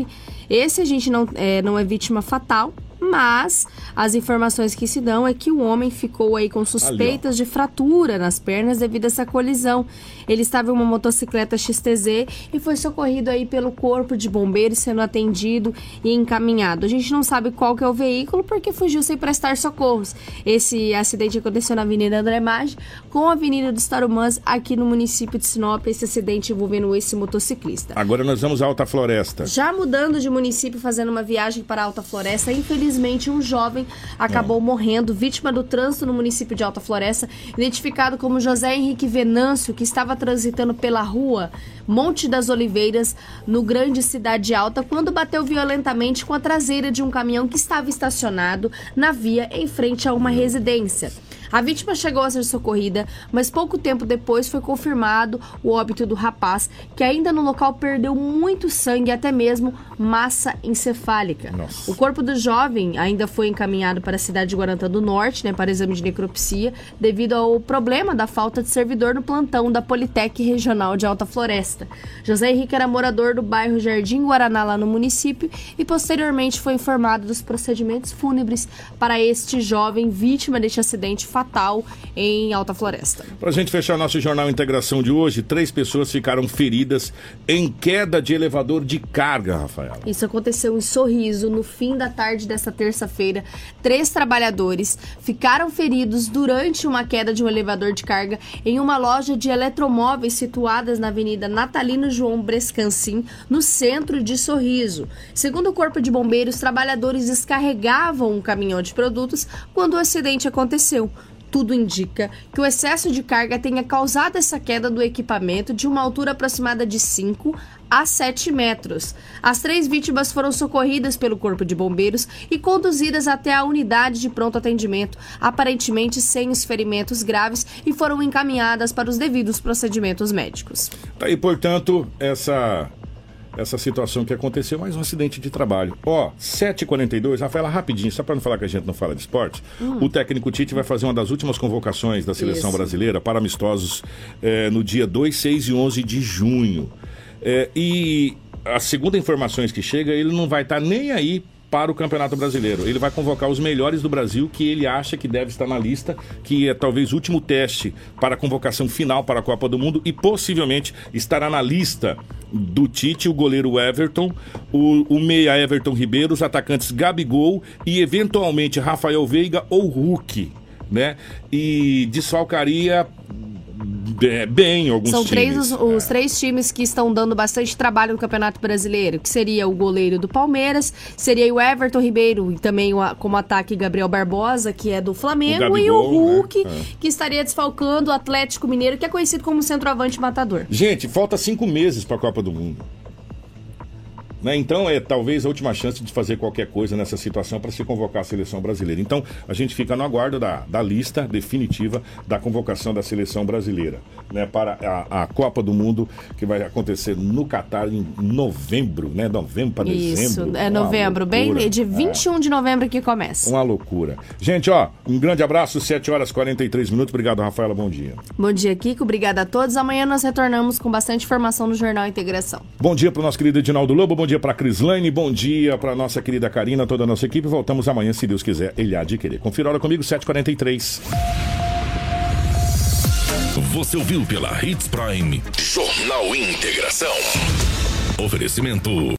[SPEAKER 3] Esse a gente não é, não é vítima fatal, mas as informações que se dão é que o homem ficou aí com suspeitas de fratura nas pernas devido a essa colisão. Ele estava em uma motocicleta XTZ e foi socorrido aí pelo corpo de bombeiros, sendo atendido e encaminhado. A gente não sabe qual que é o veículo porque fugiu sem prestar socorros. Esse acidente aconteceu na Avenida André Maggi com a Avenida dos Tarumãs aqui no município de Sinop. Esse acidente envolvendo esse motociclista.
[SPEAKER 2] Agora nós vamos à Alta Floresta.
[SPEAKER 3] Já mudando de município, fazendo uma viagem para a Alta Floresta, infelizmente um jovem acabou morrendo, vítima do trânsito no município de Alta Floresta, identificado como José Henrique Venâncio, que estava transitando pela rua Monte das Oliveiras, no Grande Cidade Alta, quando bateu violentamente com a traseira de um caminhão que estava estacionado na via em frente a uma residência. A vítima chegou a ser socorrida, mas pouco tempo depois foi confirmado o óbito do rapaz, que ainda no local perdeu muito sangue e até mesmo massa encefálica. O corpo do jovem ainda foi encaminhado para a cidade de Guarantã do Norte, né, para exame de necropsia, devido ao problema da falta de servidor no plantão da Politec Regional de Alta Floresta. José Henrique era morador do bairro Jardim Guaraná, lá no município, e posteriormente foi informado dos procedimentos fúnebres para este jovem vítima deste acidente fatal em Alta Floresta.
[SPEAKER 2] Pra gente fechar nosso Jornal Integração de hoje, três pessoas ficaram feridas em queda de elevador de carga, Rafaela.
[SPEAKER 3] Isso aconteceu em Sorriso no fim da tarde desta terça-feira. Três trabalhadores ficaram feridos durante uma queda de um elevador de carga em uma loja de eletromóveis situadas na Avenida Natalino João Brescancin, no centro de Sorriso. Segundo o Corpo de Bombeiros, trabalhadores descarregavam um caminhão de produtos quando o acidente aconteceu. Tudo indica que o excesso de carga tenha causado essa queda do equipamento de uma altura aproximada de 5 a 7 metros. As três vítimas foram socorridas pelo Corpo de Bombeiros e conduzidas até a unidade de pronto atendimento, aparentemente sem os ferimentos graves, e foram encaminhadas para os devidos procedimentos médicos.
[SPEAKER 2] Tá aí, portanto, essa essa situação que aconteceu, mais um acidente de trabalho. Ó, 7h42, Rafaela, rapidinho, só para não falar que a gente não fala de esporte,
[SPEAKER 13] Hum.
[SPEAKER 2] o técnico Tite vai fazer uma das últimas convocações da seleção
[SPEAKER 13] Isso.
[SPEAKER 2] brasileira para amistosos eh, no dia 2, 6 e 11 de junho. Eh, e a segunda informações que chega, ele não vai estar nem aí para o Campeonato Brasileiro. Ele vai convocar os melhores do Brasil que ele acha que deve estar na lista, que é talvez o último teste para a convocação final para a Copa do Mundo e possivelmente estará na lista do Tite, o goleiro Everton, o, o meia Everton Ribeiro, os atacantes Gabigol e eventualmente Rafael Veiga ou Hulk, né? E desfalcaria bem alguns
[SPEAKER 3] São três
[SPEAKER 2] times.
[SPEAKER 3] os, os três times que estão dando bastante trabalho no Campeonato Brasileiro, que seria o goleiro do Palmeiras, seria o Everton Ribeiro e também o, como ataque Gabriel Barbosa, que é do Flamengo,
[SPEAKER 2] O
[SPEAKER 3] e o
[SPEAKER 2] Gabigol,
[SPEAKER 3] Hulk,
[SPEAKER 2] né? É.
[SPEAKER 3] que estaria desfalcando o Atlético Mineiro, que é conhecido como centroavante matador.
[SPEAKER 2] Gente, falta cinco meses para a Copa do Mundo. Né? Então é talvez a última chance de fazer qualquer coisa nessa situação para se convocar a seleção brasileira. Então a gente fica no aguardo da, da lista definitiva da convocação da seleção brasileira né? para a, a Copa do Mundo que vai acontecer no Catar em novembro, né? Novembro para
[SPEAKER 3] Isso,
[SPEAKER 2] dezembro.
[SPEAKER 3] é
[SPEAKER 2] Uma
[SPEAKER 3] novembro, bem de
[SPEAKER 2] É.
[SPEAKER 3] 21 de novembro que começa.
[SPEAKER 2] Uma loucura. Gente, ó, um grande abraço, 7 horas e 43 minutos. Obrigado, Rafaela. Bom dia.
[SPEAKER 3] Bom dia, Kiko. Obrigada a todos. Amanhã nós retornamos com bastante informação no Jornal Integração.
[SPEAKER 2] Bom dia para o nosso querido Edinaldo Lobo, bom dia para Crislane, bom dia para nossa querida Karina, toda a nossa equipe. Voltamos amanhã, se Deus quiser, ele há de querer. Confira a hora comigo, 7h43.
[SPEAKER 1] Você ouviu pela Hits Prime Jornal Integração. Oferecimento